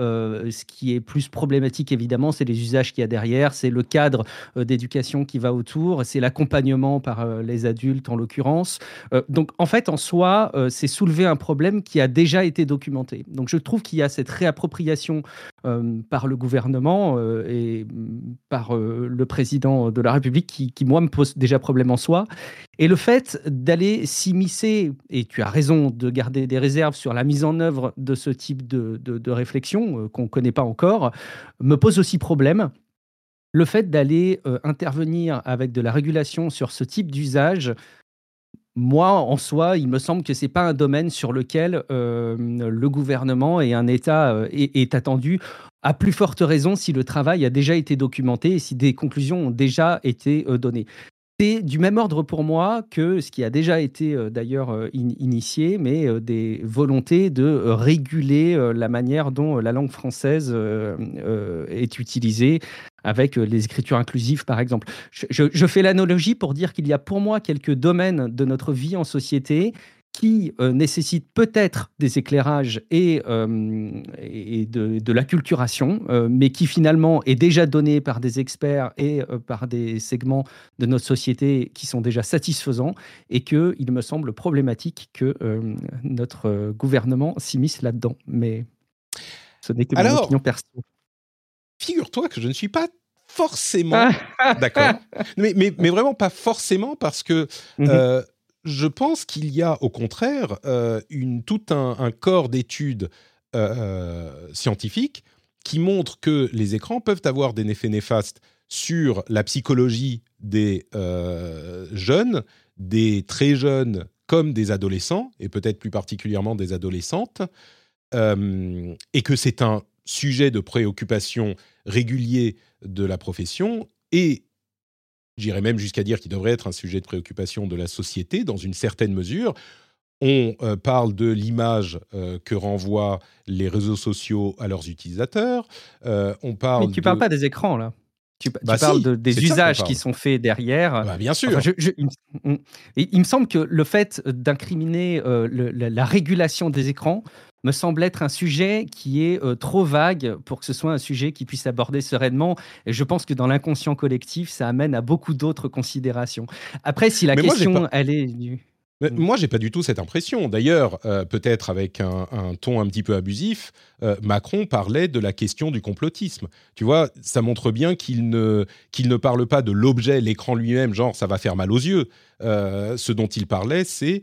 ce qui est plus problématique, évidemment, c'est les usages qu'il y a derrière, c'est le cadre euh, d'éducation qui va autour, c'est l'accompagnement par euh, les adultes, en l'occurrence. Euh, donc, en fait, en soi, c'est soulever un problème qui a déjà été documenté. Donc, je trouve qu'il y a cette réappropriation par le gouvernement et mm, par le président de la République qui, qui, moi, me pose déjà problème en soi. Et le fait d'aller s'immiscer, et tu as raison de garder des réserves sur la mise en œuvre de ce type de, réflexion qu'on connaît pas encore, me pose aussi problème. Le fait d'aller euh, intervenir avec de la régulation sur ce type d'usage, moi, en soi, il me semble que c'est pas un domaine sur lequel euh, le gouvernement et un État euh, est, attendu. À plus forte raison si le travail a déjà été documenté et si des conclusions ont déjà été données. C'est du même ordre pour moi que ce qui a déjà été euh, d'ailleurs euh, initié, mais euh, des volontés de réguler la manière dont la langue française est utilisée avec les écritures inclusives, par exemple. Je, je fais l'analogie pour dire qu'il y a pour moi quelques domaines de notre vie en société qui euh, nécessite peut-être des éclairages et, euh, et de, de l'acculturation, euh, mais qui finalement est déjà donné par des experts et par des segments de notre société qui sont déjà satisfaisants, et qu'il me semble problématique que notre gouvernement s'immisce là-dedans. Mais ce n'est que mon opinion perso. Figure-toi que je ne suis pas forcément [LAUGHS] d'accord, mais, mais, mais, vraiment pas forcément parce que mhm je pense qu'il y a au contraire euh, tout un, corps d'études euh, scientifiques qui montrent que les écrans peuvent avoir des effets néfastes sur la psychologie des euh, jeunes, des très jeunes comme des adolescents, et peut-être plus particulièrement des adolescentes, et que c'est un sujet de préoccupation régulier de la profession, et J'irais même jusqu'à dire qu'il devrait être un sujet de préoccupation de la société dans une certaine mesure. On euh, parle de l'image euh, que renvoient les réseaux sociaux à leurs utilisateurs. Euh, on parle. Mais tu ne parles pas des écrans là. Tu, bah parles de, des usages qui sont faits derrière. Bah, bien sûr. il, me semble que le fait d'incriminer la, régulation des écrans me semble être un sujet qui est euh, trop vague pour que ce soit un sujet qui puisse aborder sereinement. Et je pense que dans l'inconscient collectif, ça amène à beaucoup d'autres considérations. Après, si la question, elle est... Mais mm. Moi, j'ai pas du tout cette impression. D'ailleurs, euh, peut-être avec un, ton un petit peu abusif, euh, Macron parlait de la question du complotisme. Tu vois, ça montre bien qu'il ne, qu'il ne parle pas de l'objet, l'écran lui-même, genre ça va faire mal aux yeux. Euh, ce dont il parlait, c'est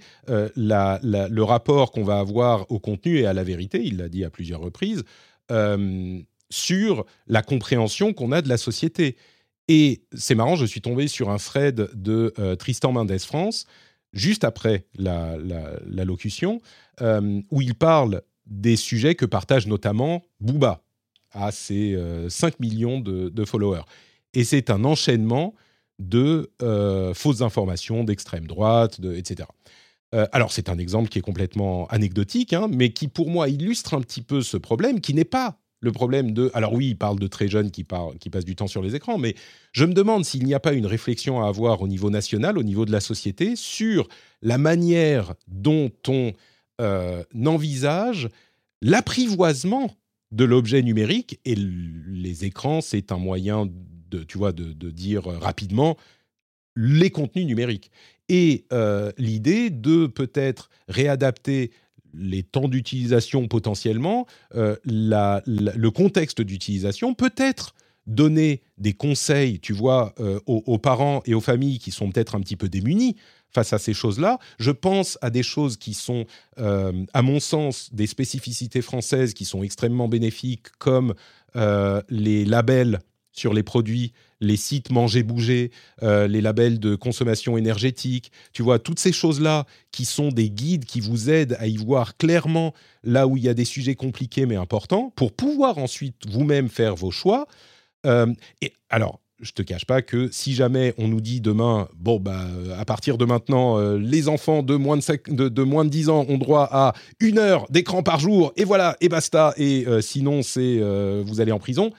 la, le rapport qu'on va avoir au contenu et à la vérité, il l'a dit à plusieurs reprises, sur la compréhension qu'on a de la société. Et c'est marrant, je suis tombé sur un thread de Tristan Mendes France juste après la, locution, euh, où il parle des sujets que partage notamment Booba à ses 5 euh, millions de, followers. Et c'est un enchaînement de euh, fausses informations d'extrême droite, etc. alors c'est un exemple qui est complètement anecdotique, hein, mais qui pour moi illustre un petit peu ce problème, qui n'est pas le problème de... Alors oui, il parle de très jeunes qui, qui passent du temps sur les écrans, mais je me demande s'il n'y a pas une réflexion à avoir au niveau national, au niveau de la société, sur la manière dont on euh, envisage l'apprivoisement de l'objet numérique. Et les écrans, c'est un moyen de, tu vois, de, dire rapidement les contenus numériques. Et euh, l'idée de peut-être réadapter les temps d'utilisation potentiellement, euh, le contexte d'utilisation, peut-être donner des conseils, tu vois, euh, aux, parents et aux familles qui sont peut-être un petit peu démunis face à ces choses-là. Je pense à des choses qui sont, euh, à mon sens, des spécificités françaises qui sont extrêmement bénéfiques, comme les labels sur les produits, les sites manger bouger, euh, les labels de consommation énergétique, tu vois toutes ces choses-là qui sont des guides qui vous aident à y voir clairement là où il y a des sujets compliqués mais importants pour pouvoir ensuite vous-même faire vos choix. Euh, et alors, je te cache pas que si jamais on nous dit demain, bon bah à partir de maintenant, euh, les enfants de moins de, de, moins de 10 ans ont droit à une heure d'écran par jour et voilà et basta et sinon c'est vous allez en prison.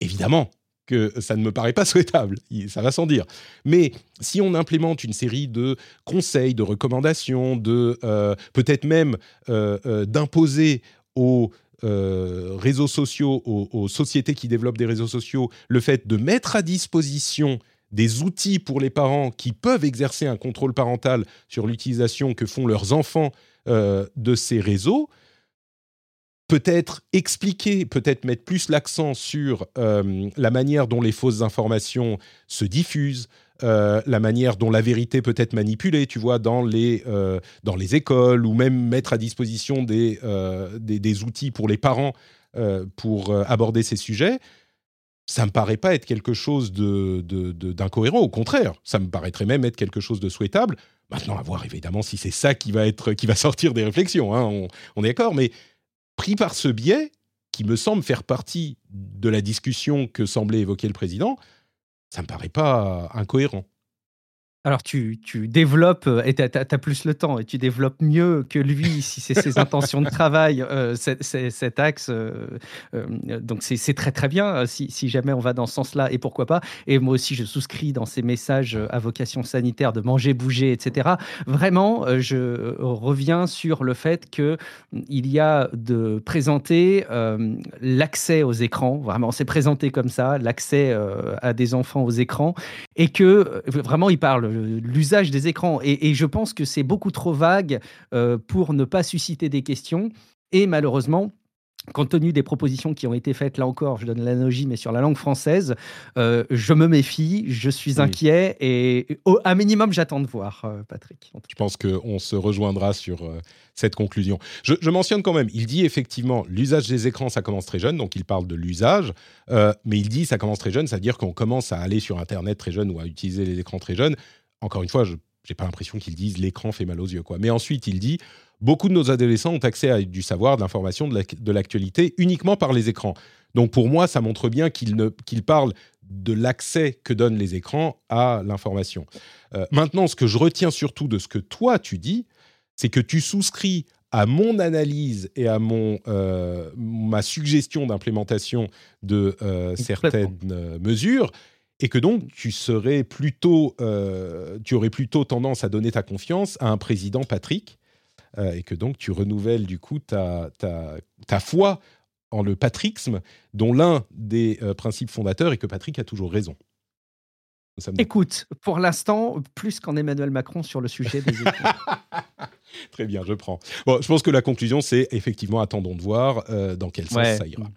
Évidemment, que ça ne me paraît pas [LAUGHS] souhaitable, ça va sans dire. Mais si on implémente une série de conseils, de recommandations, de euh, peut-être même euh, euh, d'imposer aux réseaux sociaux, aux, sociétés qui développent des réseaux sociaux, le fait de mettre à disposition des outils pour les parents qui peuvent exercer un contrôle parental sur l'utilisation que font leurs enfants de ces réseaux, peut-être expliquer, peut-être mettre plus l'accent sur euh, la manière dont les fausses informations se diffusent, euh, la manière dont la vérité peut être manipulée, tu vois, dans les, euh, dans les écoles, ou même mettre à disposition des, des, outils pour les parents pour aborder ces sujets, ça me paraît pas être quelque chose d'incohérent. De, de, Au contraire, ça me paraîtrait même être quelque chose de souhaitable. Maintenant, à voir évidemment si c'est ça qui va, être, qui va sortir des réflexions, hein, on est d'accord, mais pris par ce biais, qui me semble faire partie de la discussion que semblait évoquer le président, ça ne me paraît pas incohérent. Alors tu, tu développes, euh, et tu as, plus le temps, et tu développes mieux que lui, si c'est ses [LAUGHS] intentions de travail, euh, cet axe. Euh, donc c'est très très bien si, si, jamais on va dans ce sens-là, et pourquoi pas. Et moi aussi, je souscris dans ces messages à vocation sanitaire de manger, bouger, etc. Vraiment, je reviens sur le fait qu'il y a de présenter l'accès aux écrans, vraiment c'est présenté comme ça, l'accès à des enfants aux écrans, et que vraiment il parle l'usage des écrans. Et, je pense que c'est beaucoup trop vague euh, pour ne pas susciter des questions. Et malheureusement, compte tenu des propositions qui ont été faites, là encore, je donne l'analogie, mais sur la langue française, euh, je me méfie, je suis inquiet et au, à minimum, j'attends de voir, euh, Patrick. Je pense qu'on se rejoindra sur cette conclusion. Je, je, mentionne quand même, il dit effectivement, l'usage des écrans, ça commence très jeune, donc il parle de l'usage, mais il dit ça commence très jeune, c'est-à-dire qu'on commence à aller sur Internet très jeune ou à utiliser les écrans très jeunes encore une fois, je n'ai pas l'impression qu'ils disent l'écran fait mal aux yeux. Quoi. Mais ensuite, il dit beaucoup de nos adolescents ont accès à du savoir, de l'information, de l'actualité uniquement par les écrans. Donc pour moi, ça montre bien qu'il qu parle de l'accès que donnent les écrans à l'information. Euh, maintenant, ce que je retiens surtout de ce que toi tu dis, c'est que tu souscris à mon analyse et à mon, euh, ma suggestion d'implémentation de euh, certaines mesures et que donc tu serais plutôt, euh, tu aurais plutôt tendance à donner ta confiance à un président Patrick, euh, et que donc tu renouvelles du coup ta, ta, ta foi en le patrixme, dont l'un des euh, principes fondateurs est que Patrick a toujours raison. Écoute, pour l'instant, plus qu'en Emmanuel Macron sur le sujet des [LAUGHS] Très bien, je prends. Bon, je pense que la conclusion, c'est effectivement attendons de voir dans quel sens ça ira.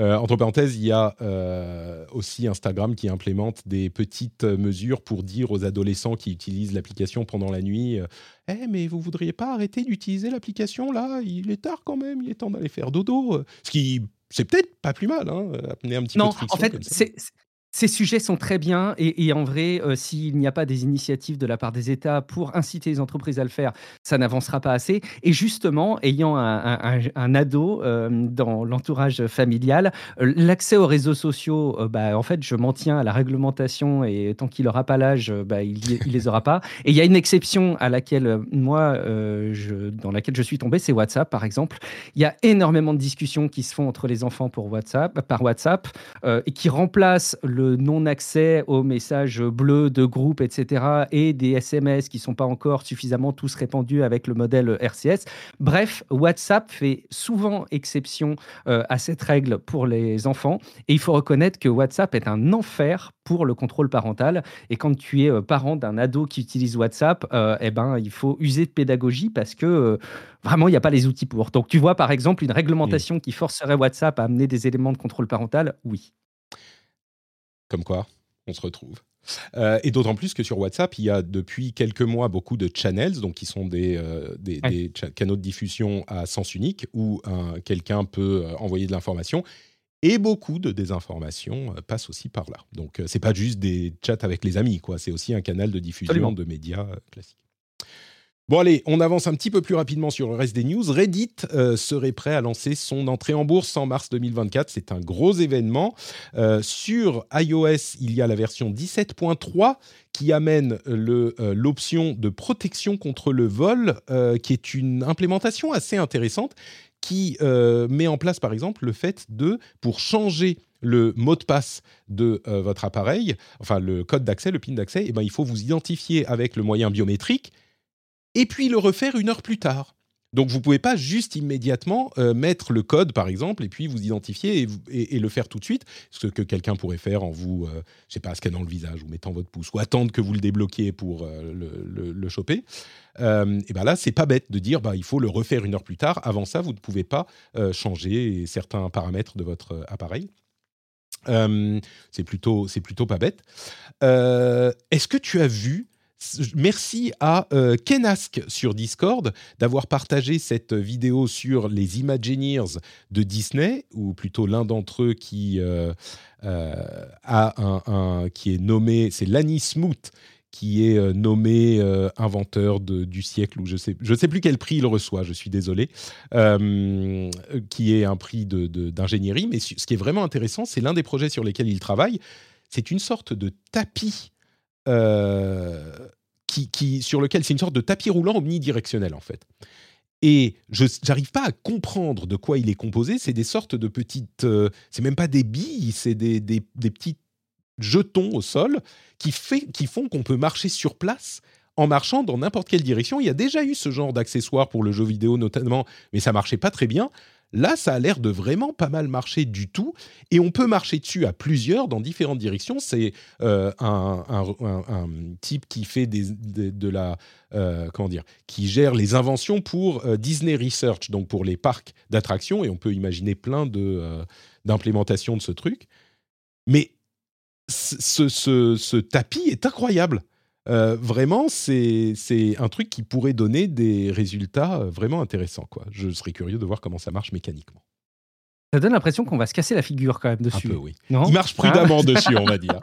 Euh, entre parenthèses, il y a euh, aussi Instagram qui implémente des petites mesures pour dire aux adolescents qui utilisent l'application pendant la nuit euh, Eh, mais vous voudriez pas arrêter d'utiliser l'application là? Il est tard quand même, il est temps d'aller faire dodo. Ce qui, c'est peut-être pas plus mal, hein, amener un petit peu de. En fait, c'est ces sujets sont très bien et, en vrai, euh, s'il n'y a pas des initiatives de la part des États pour inciter les entreprises à le faire, ça n'avancera pas assez. Et justement, ayant un, ado euh, dans l'entourage familial, euh, l'accès aux réseaux sociaux, bah, en fait, je m'en tiens à la réglementation et tant qu'il n'aura pas l'âge, bah, il, ne les aura pas. Et il y a une exception à laquelle moi, je, dans laquelle je suis tombé, c'est WhatsApp, par exemple. Il y a énormément de discussions qui se font entre les enfants pour WhatsApp, par WhatsApp et qui remplacent le non-accès aux messages bleus de groupe, etc., et des SMS qui ne sont pas encore suffisamment tous répandus avec le modèle RCS. Bref, WhatsApp fait souvent exception euh, à cette règle pour les enfants, et il faut reconnaître que WhatsApp est un enfer pour le contrôle parental. Et quand tu es euh, parent d'un ado qui utilise WhatsApp, euh, eh ben, il faut user de pédagogie parce que vraiment, il n'y a pas les outils pour. Donc, tu vois, par exemple, une réglementation qui forcerait WhatsApp à amener des éléments de contrôle parental, oui. Comme quoi, on se retrouve. Euh, et d'autant plus que sur WhatsApp, il y a depuis quelques mois beaucoup de channels, donc qui sont des, euh, des, canaux de diffusion à sens unique où quelqu'un peut euh, envoyer de l'information. Et beaucoup de désinformation passent aussi par là. Donc, c'est pas juste des chats avec les amis, quoi. C'est aussi un canal de diffusion de médias classiques. Bon allez, on avance un petit peu plus rapidement sur le reste des news. Reddit euh, serait prêt à lancer son entrée en bourse en mars 2024. C'est un gros événement. Euh, sur iOS, il y a la version 17.3 qui amène euh, l'option de protection contre le vol, qui est une implémentation assez intéressante, qui met en place par exemple le fait de, pour changer le mot de passe de votre appareil, enfin le code d'accès, le PIN d'accès, eh ben, il faut vous identifier avec le moyen biométrique et puis le refaire une heure plus tard. Donc vous ne pouvez pas juste immédiatement euh, mettre le code, par exemple, et puis vous identifier et, le faire tout de suite, ce que quelqu'un pourrait faire en vous, euh, je sais pas, scannant le visage ou mettant votre pouce, ou attendre que vous le débloquiez pour euh, le, choper. et ben là, c'est pas bête de dire, bah, il faut le refaire une heure plus tard. Avant ça, vous ne pouvez pas changer certains paramètres de votre appareil. c'est plutôt, c'est plutôt pas bête. Est-ce que tu as vu Merci à euh, Kenask sur Discord d'avoir partagé cette vidéo sur les Imagineers de Disney, ou plutôt l'un d'entre eux qui, euh, euh, a un, qui est nommé, c'est Lanny Smoot, qui est nommé inventeur du siècle, ou je sais, je sais plus quel prix il reçoit, je suis désolé, qui est un prix d'ingénierie. Mais ce qui est vraiment intéressant, c'est l'un des projets sur lesquels il travaille. C'est une sorte de tapis qui, qui, sur lequel c'est une sorte de tapis roulant omnidirectionnel en fait. Et je n'arrive pas à comprendre de quoi il est composé. C'est des sortes de petites. c'est même pas des billes, c'est des, des, des, petits jetons au sol qui, fait, qui font qu'on peut marcher sur place en marchant dans n'importe quelle direction. Il y a déjà eu ce genre d'accessoires pour le jeu vidéo notamment, mais ça marchait pas très bien. Là, ça a l'air de vraiment pas mal marcher du tout, et on peut marcher dessus à plusieurs dans différentes directions. C'est euh, un, type qui fait de, la euh, comment dire, qui gère les inventions pour euh, Disney Research, donc pour les parcs d'attractions, et on peut imaginer plein de d'implémentations de ce truc. Mais ce, ce, tapis est incroyable. Euh, vraiment, c'est un truc qui pourrait donner des résultats euh, vraiment intéressants. Quoi. Je serais curieux de voir comment ça marche mécaniquement. Ça donne l'impression qu'on va se casser la figure quand même dessus. Un peu, oui. Il marche prudemment hein dessus, on va dire.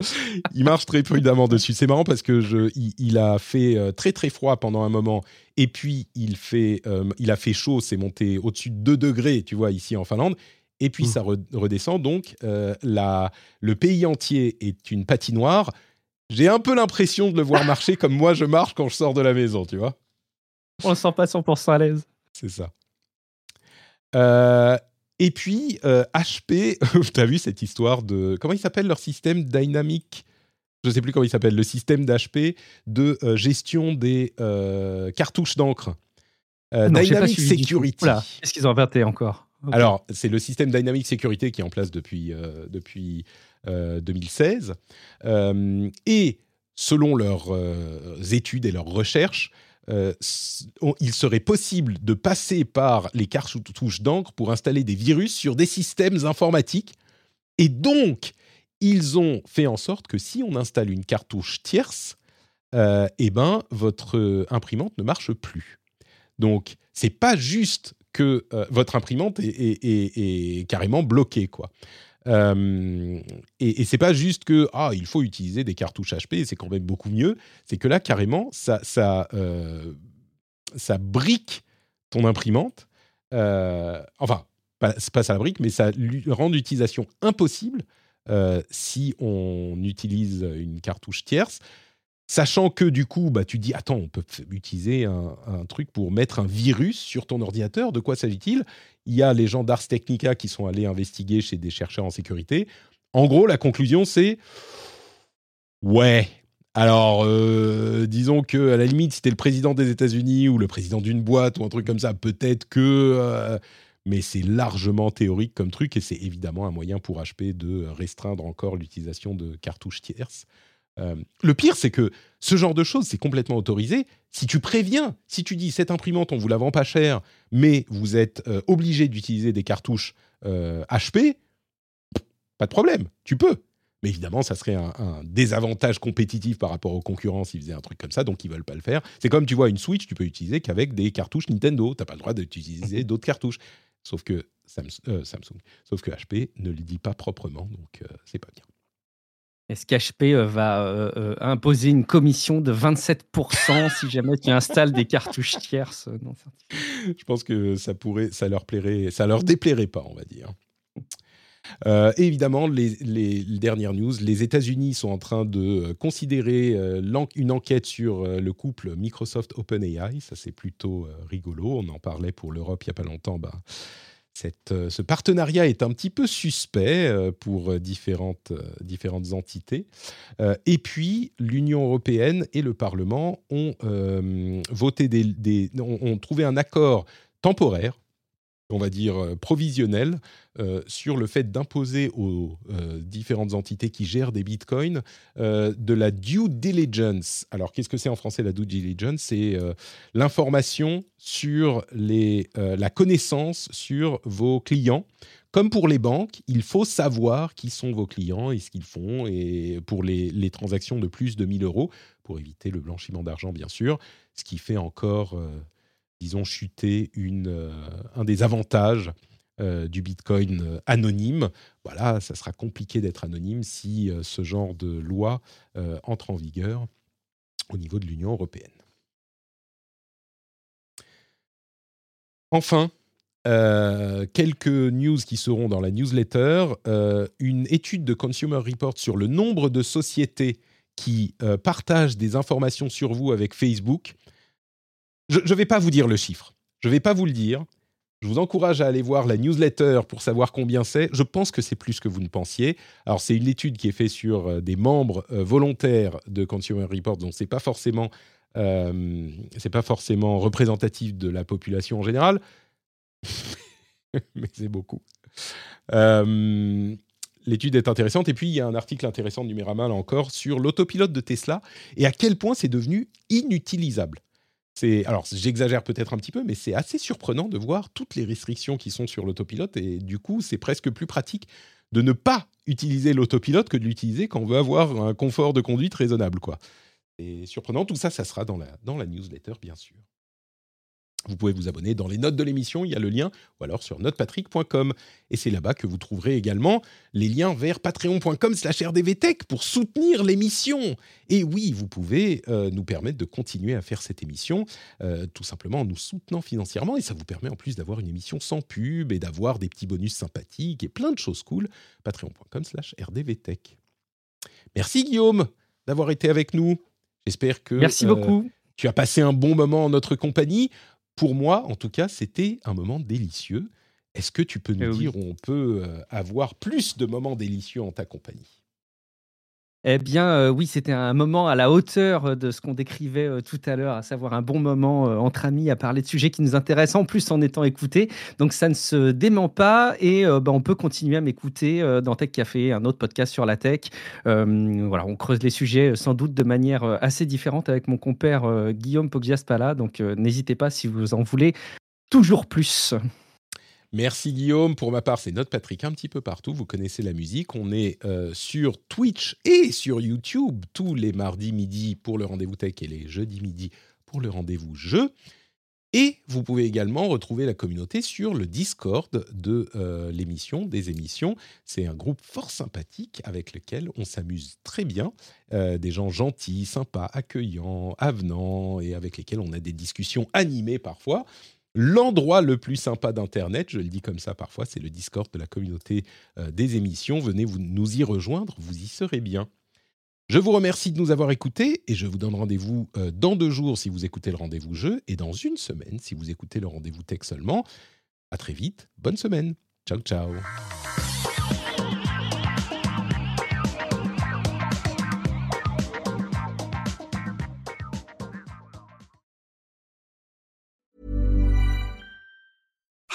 [LAUGHS] il marche très prudemment dessus. C'est marrant parce que je, il, a fait euh, très très froid pendant un moment et puis il, fait, il a fait chaud, c'est monté au-dessus de 2 degrés, tu vois, ici en Finlande et puis mmh. ça redescend. Donc, euh, le pays entier est une patinoire. J'ai un peu l'impression de le voir marcher comme moi je marche quand je sors de la maison, tu vois. On ne sent pas 100% à l'aise. C'est ça. Euh, et puis, HP, tu as vu cette histoire de. Comment il s'appelle leur système dynamique? Je ne sais plus comment il s'appelle. Le système d'HP de euh, gestion des cartouches d'encre. Dynamic Security. Qu'est-ce qu'ils ont inventé encore? Alors, c'est le système Dynamic Security qui est en place depuis, euh, depuis 2016. Euh, euh, et selon leurs études et leurs recherches, il serait possible de passer par les cartouches d'encre pour installer des virus sur des systèmes informatiques. Et donc, ils ont fait en sorte que si on installe une cartouche tierce, eh ben, votre imprimante ne marche plus. Donc, c'est pas juste que euh, votre imprimante est, carrément bloquée, quoi. Euh, et, et c'est pas juste que ah il faut utiliser des cartouches HP, c'est quand même beaucoup mieux. C'est que là carrément ça ça euh, ça brique ton imprimante. enfin pas, pas ça la brique, mais ça rend l'utilisation impossible si on utilise une cartouche tierce. Sachant que du coup, bah, tu dis, attends, on peut utiliser un, truc pour mettre un virus sur ton ordinateur. De quoi s'agit-il? Il y a les gens d'Ars Technica qui sont allés investiguer chez des chercheurs en sécurité. En gros, la conclusion, c'est ouais. Alors, euh, disons que à la limite, si tu es le président des États-Unis ou le président d'une boîte ou un truc comme ça, peut-être que. Euh, mais c'est largement théorique comme truc et c'est évidemment un moyen pour HP de restreindre encore l'utilisation de cartouches tierces. Euh, le pire, c'est que ce genre de choses, c'est complètement autorisé. Si tu préviens, si tu dis cette imprimante, on vous la vend pas cher, mais vous êtes euh, obligé d'utiliser des cartouches HP, euh, pas de problème, tu peux. Mais évidemment, ça serait un, désavantage compétitif par rapport aux concurrents s'ils faisaient un truc comme ça, donc ils veulent pas le faire. C'est comme tu vois une Switch, tu peux utiliser qu'avec des cartouches Nintendo. Tu n'as pas le droit d'utiliser [LAUGHS] d'autres cartouches. Sauf que Samsung, sauf que HP ne le dit pas proprement, donc c'est pas bien. Est-ce qu'HP euh, va euh, euh, imposer une commission de 27% si jamais tu installes des cartouches tierces Je pense que ça pourrait, ça leur plairait, ça leur déplairait pas, on va dire. évidemment, les, dernières news, les États-Unis sont en train de considérer une enquête sur le couple Microsoft OpenAI. Ça, c'est plutôt rigolo. On en parlait pour l'Europe il n'y a pas longtemps. Bah, euh, ce partenariat est un petit peu suspect euh, pour euh, différentes, entités. et puis, l'Union européenne et le Parlement ont, voté des, ont trouvé un accord temporaire on va dire, euh, provisionnel euh, sur le fait d'imposer aux euh, différentes entités qui gèrent des bitcoins de la due diligence. Alors, qu'est-ce que c'est en français la due diligence? C'est l'information sur les, la connaissance sur vos clients. Comme pour les banques, il faut savoir qui sont vos clients et ce qu'ils font, et pour les, les, transactions de plus de 1000 euros, pour éviter le blanchiment d'argent, bien sûr, ce qui fait encore disons, chuter euh, un des avantages euh, du Bitcoin euh, anonyme. Voilà, ça sera compliqué d'être anonyme si ce genre de loi entre en vigueur au niveau de l'Union européenne. Enfin, quelques news qui seront dans la newsletter. une étude de Consumer Report sur le nombre de sociétés qui partagent des informations sur vous avec Facebook. Je ne vais pas vous dire le chiffre. Je ne vais pas vous le dire. Je vous encourage à aller voir la newsletter pour savoir combien c'est. Je pense que c'est plus que vous ne pensiez. Alors, c'est une étude qui est faite sur euh, des membres euh, volontaires de Consumer Reports, donc c'est pas forcément c'est pas forcément représentatif de la population en général, [LAUGHS] mais c'est beaucoup. L'étude est intéressante. Et puis, il y a un article intéressant de Numérama, là encore, sur l'autopilote de Tesla et à quel point c'est devenu inutilisable. Alors, j'exagère peut-être un petit peu, mais c'est assez surprenant de voir toutes les restrictions qui sont sur l'autopilote. Et du coup, c'est presque plus pratique de ne pas utiliser l'autopilote que de l'utiliser quand on veut avoir un confort de conduite raisonnable. quoi. C'est surprenant. Tout ça, ça sera dans la newsletter, bien sûr. Vous pouvez vous abonner dans les notes de l'émission, il y a le lien, ou alors sur notepatrick.com. Et c'est là-bas que vous trouverez également les liens vers patreon.com slash rdvtech pour soutenir l'émission. Et oui, vous pouvez euh, nous permettre de continuer à faire cette émission, euh, tout simplement en nous soutenant financièrement. Et ça vous permet en plus d'avoir une émission sans pub et d'avoir des petits bonus sympathiques et plein de choses cool. Patreon.com slash rdvtech. Merci Guillaume d'avoir été avec nous. J'espère que... Merci euh, beaucoup. Tu as passé un bon moment en notre compagnie pour moi, en tout cas, c'était un moment délicieux. Est-ce que tu peux nous eh dire où on peut euh, avoir plus de moments délicieux en ta compagnie? Eh bien, euh, oui, c'était un moment à la hauteur euh, de ce qu'on décrivait euh, tout à l'heure, à savoir un bon moment entre amis à parler de sujets qui nous intéressent, en plus en étant écoutés. Donc, ça ne se dément pas et bah, on peut continuer à m'écouter dans Tech Café, un autre podcast sur la tech. voilà, on creuse les sujets sans doute de manière assez différente avec mon compère Guillaume Poggiaspala. Donc, n'hésitez pas si vous en voulez toujours plus. Merci Guillaume. Pour ma part, c'est notre Patrick un petit peu partout. Vous connaissez la musique. On est euh, sur Twitch et sur YouTube tous les mardis midi pour le rendez-vous tech et les jeudis midi pour le rendez-vous jeu. Et vous pouvez également retrouver la communauté sur le Discord de euh, l'émission, des émissions. C'est un groupe fort sympathique avec lequel on s'amuse très bien. Euh, des gens gentils, sympas, accueillants, avenants et avec lesquels on a des discussions animées parfois. L'endroit le plus sympa d'Internet, je le dis comme ça parfois, c'est le Discord de la communauté euh, des émissions. Venez nous y rejoindre, vous y serez bien. Je vous remercie de nous avoir écoutés et je vous donne rendez-vous euh, dans deux jours si vous écoutez le rendez-vous jeu et dans une semaine si vous écoutez le rendez-vous tech seulement. À très vite, bonne semaine. Ciao ciao.